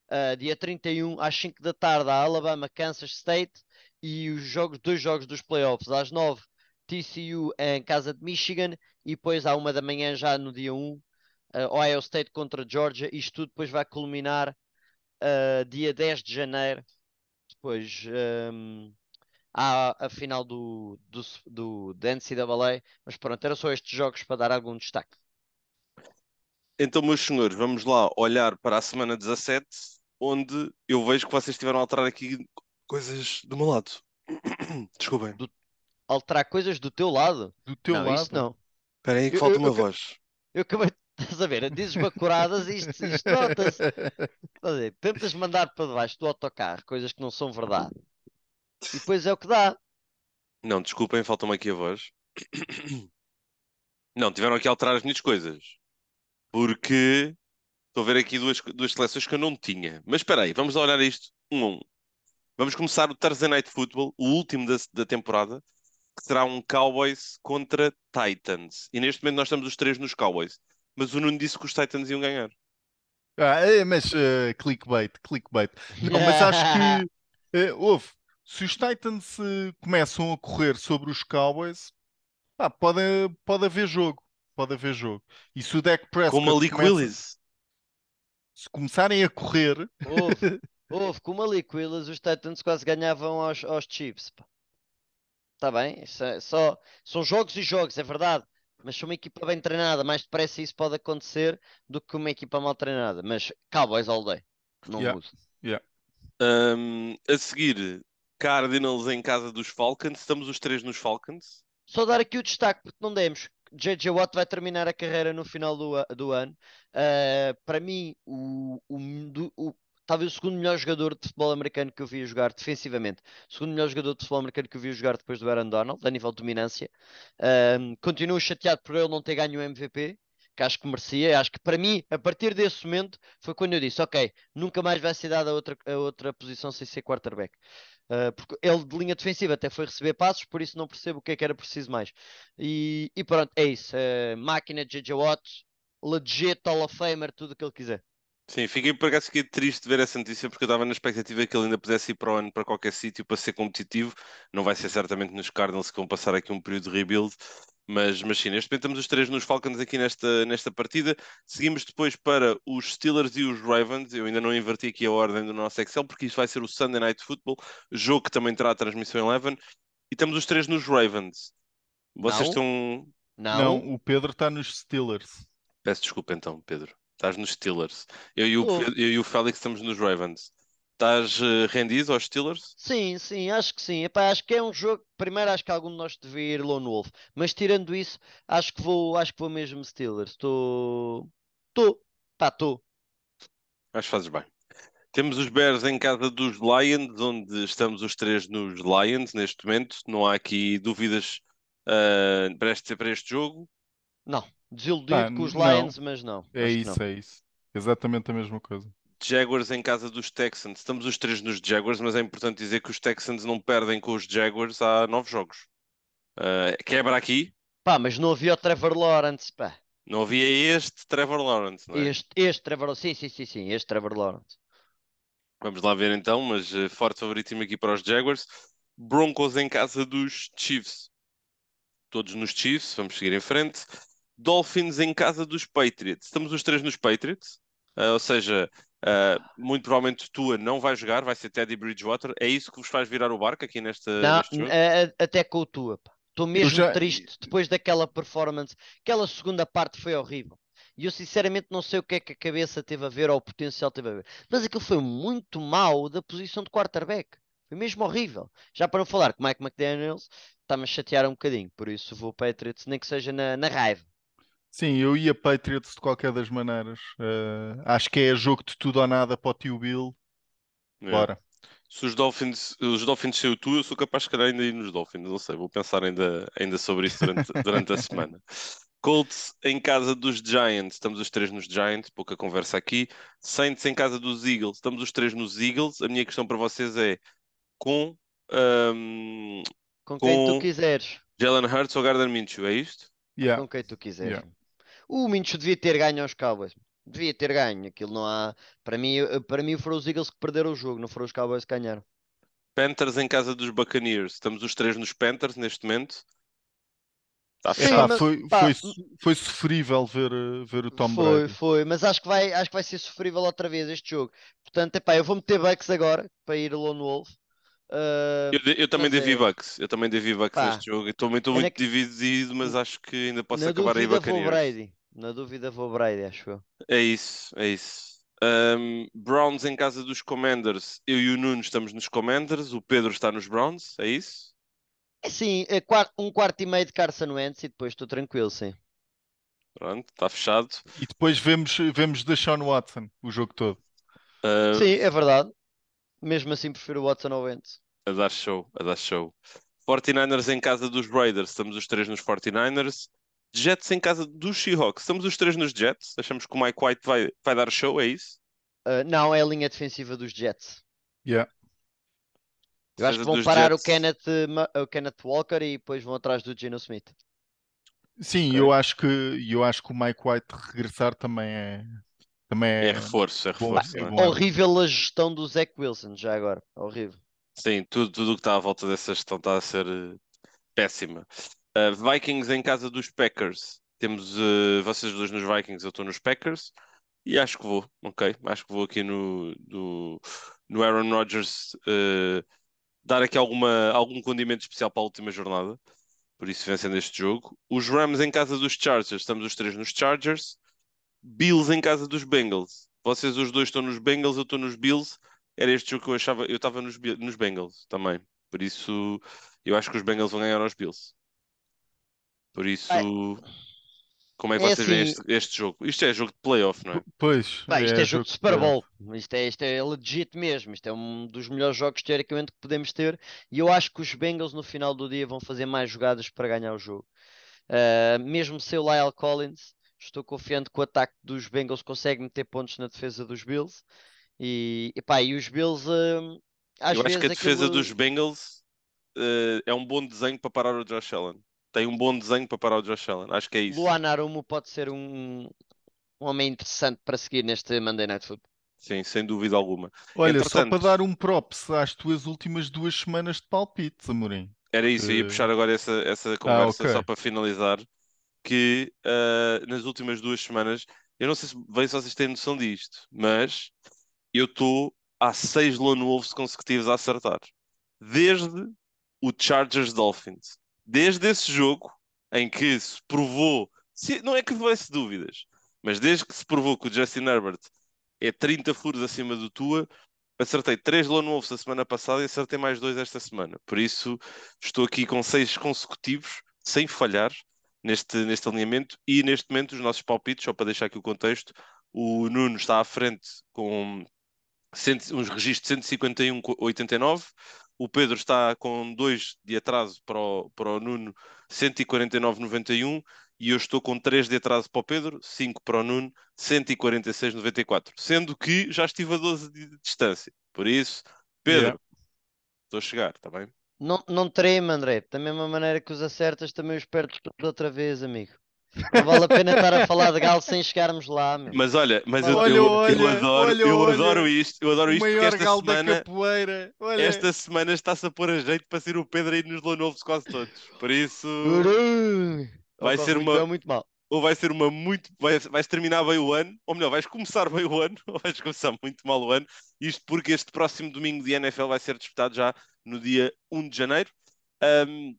ah, dia 31, às 5 da tarde, a Alabama, Kansas State. E os jogos, dois jogos dos playoffs, às 9, TCU em casa de Michigan. E depois, à uma da manhã, já no dia 1, ah, Ohio State contra Georgia. Isto tudo depois vai culminar ah, dia 10 de janeiro. Depois ahm, há a final do, do, do, da NCAA. Mas pronto, eram só estes jogos para dar algum destaque. Então, meus senhores, vamos lá olhar para a semana 17, onde eu vejo que vocês tiveram a alterar aqui coisas do meu lado. Desculpem. Alterar coisas do teu lado? Do teu não, lado. isso não. Espera aí que Eu- falta eu- uma eu- voz. Eu acabei, estás a ver? Dizes bacuradas e isto, isto nota-se. Tentas mandar para debaixo do autocarro coisas que não são verdade. E depois é o que dá. Não, desculpem, falta-me aqui a voz. Não, tiveram aqui a alterar as minhas coisas. Porque estou a ver aqui duas, duas seleções que eu não tinha. Mas espera aí, vamos olhar isto um a um. Vamos começar o Thursday Night Football, o último da, da temporada, que será um Cowboys contra Titans. E neste momento nós estamos os três nos Cowboys. Mas o Nuno disse que os Titans iam ganhar. Ah, é, mas eh, clickbait, clickbait. Não, mas acho que eh, houve. Se os Titans eh, começam a correr sobre os Cowboys, pá, pode, pode haver jogo. Pode haver jogo. E se o Dak Prescott Com Malik começa- Willis. se começarem a correr, Houve, houve, com o Malik Willis, os Titans quase ganhavam aos, aos Chiefs. Está bem? Isso é só, são jogos e jogos, é verdade. Mas se uma equipa bem treinada, mais depressa isso pode acontecer do que uma equipa mal treinada. Mas Cowboys all day. Não Yeah. muda. Ahm, a seguir, Cardinals em casa dos Falcons. Estamos os três nos Falcons. Só dar aqui o destaque, porque não demos. JJ Watt vai terminar a carreira no final do, do ano. Uh, para mim, o, o, do- o- talvez o segundo melhor jogador de futebol americano que eu vi jogar defensivamente. O segundo melhor jogador de futebol americano que eu vi jogar depois do Aaron Donald, a nível de dominância. Um, continuo chateado por ele não ter ganho o MVP, que acho que merecia. Acho que para mim, a partir desse momento, foi quando eu disse: Ok, nunca mais vai ser dada a outra, a outra posição sem ser quarterback. Uh, porque ele de linha defensiva até foi receber passos, por isso não percebo o que é que era preciso mais. E, e pronto, é isso. Uh, máquina de JJ Watt, legit Hall of Famer, tudo o que ele quiser. Sim, fiquei por acaso fiquei triste de ver essa notícia porque eu estava na expectativa que ele ainda pudesse ir para o ano para qualquer sítio para ser competitivo. Não vai ser certamente nos Cardinals que vão passar aqui um período de rebuild, mas, mas sim, neste momento estamos os três nos Falcons aqui nesta, nesta partida. Seguimos depois para os Steelers e os Ravens. Eu ainda não inverti aqui a ordem do nosso Excel porque isto vai ser o Sunday Night Football, jogo que também terá a transmissão Eleven. E estamos os três nos Ravens. Vocês Não. estão. Não, não, o Pedro está nos Steelers. Peço desculpa então, Pedro. Estás nos Steelers. Eu e o. Pedro- eu e o Félix estamos nos Ravens. Estás eh, rendido aos Steelers? Sim, sim, acho que sim. Epá, acho que é um jogo. Primeiro, acho que algum de nós devia ir Lone Wolf, mas tirando isso, acho que vou, acho que vou mesmo Steelers. Estou, estou, pá, estou. Acho que fazes bem. Temos os Bears em casa dos Lions, onde estamos os três nos Lions neste momento. Não há aqui dúvidas ah, para, este, para este jogo. Não, desiludido com os não. Lions, mas não. É isso, não. é isso. Exatamente a mesma coisa. Jaguars em casa dos Texans. Estamos os três nos Jaguars, mas é importante dizer que os Texans não perdem com os Jaguars há nove jogos. Ah, quebra aqui. Pá, mas não havia o Trevor Lawrence, pá. Não havia este Trevor Lawrence, não é? Este, este Trevor, sim, sim, sim, sim, este Trevor Lawrence. Vamos lá ver então, mas eh, forte favoritismo aqui para os Jaguars. Broncos em casa dos Chiefs. Todos nos Chiefs, vamos seguir em frente. Dolphins em casa dos Patriots. Estamos os três nos Patriots, Ah, ou seja, ah, muito provavelmente Tua não vai jogar, vai ser Teddy Bridgewater. É isso que vos faz virar o barco aqui nesta, Não, neste jogo? a- a- até com o tua, pá. Estou mesmo já- triste depois daquela performance. Aquela segunda parte foi horrível. E eu sinceramente não sei o que é que a cabeça teve a ver ou o potencial teve a ver. Mas aquilo foi muito mau da posição de quarterback. Foi mesmo horrível. Já para não falar que Mike McDaniels está-me a chatear um bocadinho. Por isso vou Patriots, nem que seja na, na raiva. Sim, eu ia Patriots de qualquer das maneiras. Eh, acho que é jogo de tudo ou nada para o tio Bill. É. Bora. Se os Dolphins, os Dolphins o Tu, eu sou capaz de calhar ainda ir nos Dolphins. Não sei, vou pensar ainda, ainda sobre isso durante, durante a semana. Colts em casa dos Giants, estamos os três nos Giants, pouca conversa aqui. Saints em casa dos Eagles, estamos os três nos Eagles. A minha questão para vocês é com um, Com quem tu Com- quiseres. Jalen Hurts ou Gardner Minshew, é isto? Yeah. Com quem tu quiseres. Yeah. O Mincho devia ter ganho aos Cowboys. Devia ter ganho. Aquilo não há. Para mim, eh, para mim foram os Eagles que perderam o jogo, não foram os Cowboys que ganharam. Panthers em casa dos Buccaneers, estamos os três nos Panthers neste momento. Está Sim, mas- foi, pá, foi, su- foi sofrível ver, eh, ver o Tom foi, Brady. foi, mas acho que vai, acho que vai ser sofrível outra vez este jogo. Portanto, epá, eu vou meter Bucks agora para ir Lone Wolf. Ah, Eu, eu também devi é- Bucks, eu também devi Bucks Pá. neste jogo. Eu também estou É na muito que- dividido, mas acho que ainda posso acabar aí dúvida vou Buccaneers. Brady. Na dúvida vou Brady, acho eu. É isso, é isso. Um, Browns em casa dos Commanders. Eu e o Nuno estamos nos Commanders, o Pedro está nos Browns, é isso? É sim, é um quarto e meio de Carson Wentz e depois estou tranquilo, sim. Pronto, está fechado. E depois vemos, vemos da Sean Watson o jogo todo. Uh, Sim, é verdade. Mesmo assim prefiro o Watson ao Wentz. a dar show, a dar show. 49ers em casa dos Raiders, estamos os três nos 49ers. Jets em casa dos Seahawks, estamos os três nos Jets. Achamos que o Mike White vai, vai dar show, é isso? Ah, não, é a linha defensiva dos Jets. Yeah. Eu acho que vão parar o. Kenneth, o Kenneth Walker e depois vão atrás do Geno Smith. Sim, Ok. eu acho que eu acho que o Mike White regressar também é também É é, reforço, é reforço. é é? bom. Horrível a gestão do Zach Wilson, já agora. Horrível. Sim, tudo tudo o que está à volta dessa gestão está a ser eh, péssima. Uh, Vikings em casa dos Packers. Temos eh, vocês dois nos Vikings, eu estou nos Packers. E acho que vou, ok? Acho que vou aqui no, no, no Aaron Rodgers eh, dar aqui alguma, algum condimento especial para a última jornada. Por isso vencendo este jogo. Os Rams em casa dos Chargers. Estamos os três nos Chargers. Bills em casa dos Bengals. Vocês os dois estão nos Bengals, eu estou nos Bills. Era este jogo que eu achava. Eu estava nos, nos Bengals também. Por isso, eu acho que os Bengals vão ganhar aos Bills. Por isso, Ai. como é que É vocês veem assim- este, este jogo? Isto é jogo de playoff, não é? Pois, Pá, isto é, jogo de Super. Bowl. Isto é, isto é legit mesmo. Isto é um dos melhores jogos teoricamente que podemos ter. E eu acho que os Bengals no final do dia vão fazer mais jogadas para ganhar o jogo. Ah, mesmo sem o Lyle Collins, estou confiante que o ataque dos Bengals consegue meter pontos na defesa dos Bills. E, epá, e os Bills, ah, às eu acho vezes que a defesa aquilo- dos Bengals eh, é um bom desenho para parar o Josh Allen. Tem um bom desenho para parar o Josh Allen. Acho que é isso. Luan Arumo pode ser um, um homem interessante para seguir neste Monday Night Football. Sim, sem dúvida alguma. Olha, só Entretanto- para dar um props às tuas últimas duas semanas de palpites, Amorim. Era isso, eu ia Eh, puxar agora essa, essa conversa ok. só para finalizar. Que eh, nas últimas duas semanas, eu não sei se, bem se vocês têm noção disto, mas eu estou há seis lone wolves consecutivos a acertar. Desde o Chargers Dolphins. Desde esse jogo em que se provou, se- não é que houvesse dúvidas, mas desde que se provou que o Justin Herbert é 30 furos acima do Tua, acertei três lone wolves a semana passada e acertei mais dois esta semana. Por isso estou aqui com seis consecutivos, sem falhar, neste, neste alinhamento. E neste momento, os nossos palpites, só para deixar aqui o contexto, o Nuno está à frente com uns registros de 151,89. O Pedro está com dois de atraso para o, para o Nuno, 149,91. E eu estou com três de atraso para o Pedro, 5 para o Nuno, 146,94. Sendo que já estive a 12 de distância. Por isso, Pedro, Yeah. estou a chegar, está bem? Não, não treme, André. Da mesma maneira que os acertas, também os perdes outra vez, amigo. Não vale a pena estar a falar de galo sem chegarmos lá, meu. Mas olha, mas eu, Olha, eu, eu olha, adoro, olha, eu adoro isto, eu adoro isto porque maior esta galo da semana, capoeira. Olha, esta semana está-se a pôr a jeito para ser o Pedro aí nos Lonovos quase todos. Por isso! Vai Ou ser uma- muito mal. ou vai ser uma muito. Vai, vais terminar bem o ano, ou melhor, vais começar bem o ano, ou vais começar muito mal o ano. Isto porque este próximo domingo de NFL vai ser disputado já no dia 1 de janeiro. Um,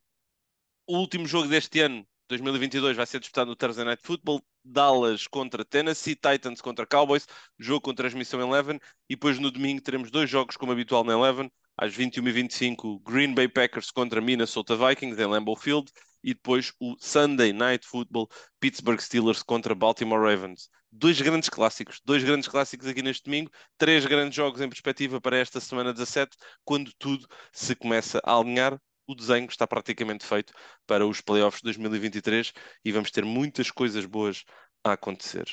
o último jogo deste ano, 2022, vai ser disputado no Thursday Night Football. Dallas contra Tennessee, Titans contra Cowboys, jogo com transmissão em Eleven. E depois no domingo teremos dois jogos, como habitual na Eleven. Às 21h25, Green Bay Packers contra Minnesota Vikings em Lambeau Field. E depois o Sunday Night Football, Pittsburgh Steelers contra Baltimore Ravens. Dois grandes clássicos, dois grandes clássicos aqui neste domingo, três grandes jogos em perspectiva para esta semana 17, quando tudo se começa a alinhar. O desenho está praticamente feito para os playoffs de 2023 e vamos ter muitas coisas boas a acontecer.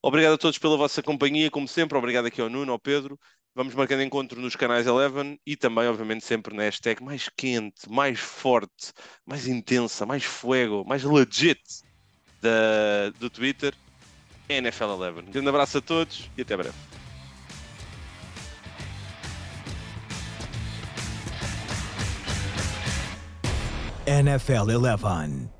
Obrigado a todos pela vossa companhia, como sempre. Obrigado aqui ao Nuno, ao Pedro. Vamos marcando encontro nos canais Eleven e também, obviamente, sempre na hashtag mais quente, mais forte, mais intensa, mais fuego, mais legit da, do Twitter, NFL Eleven. Um grande abraço a todos e até breve. NFL 11.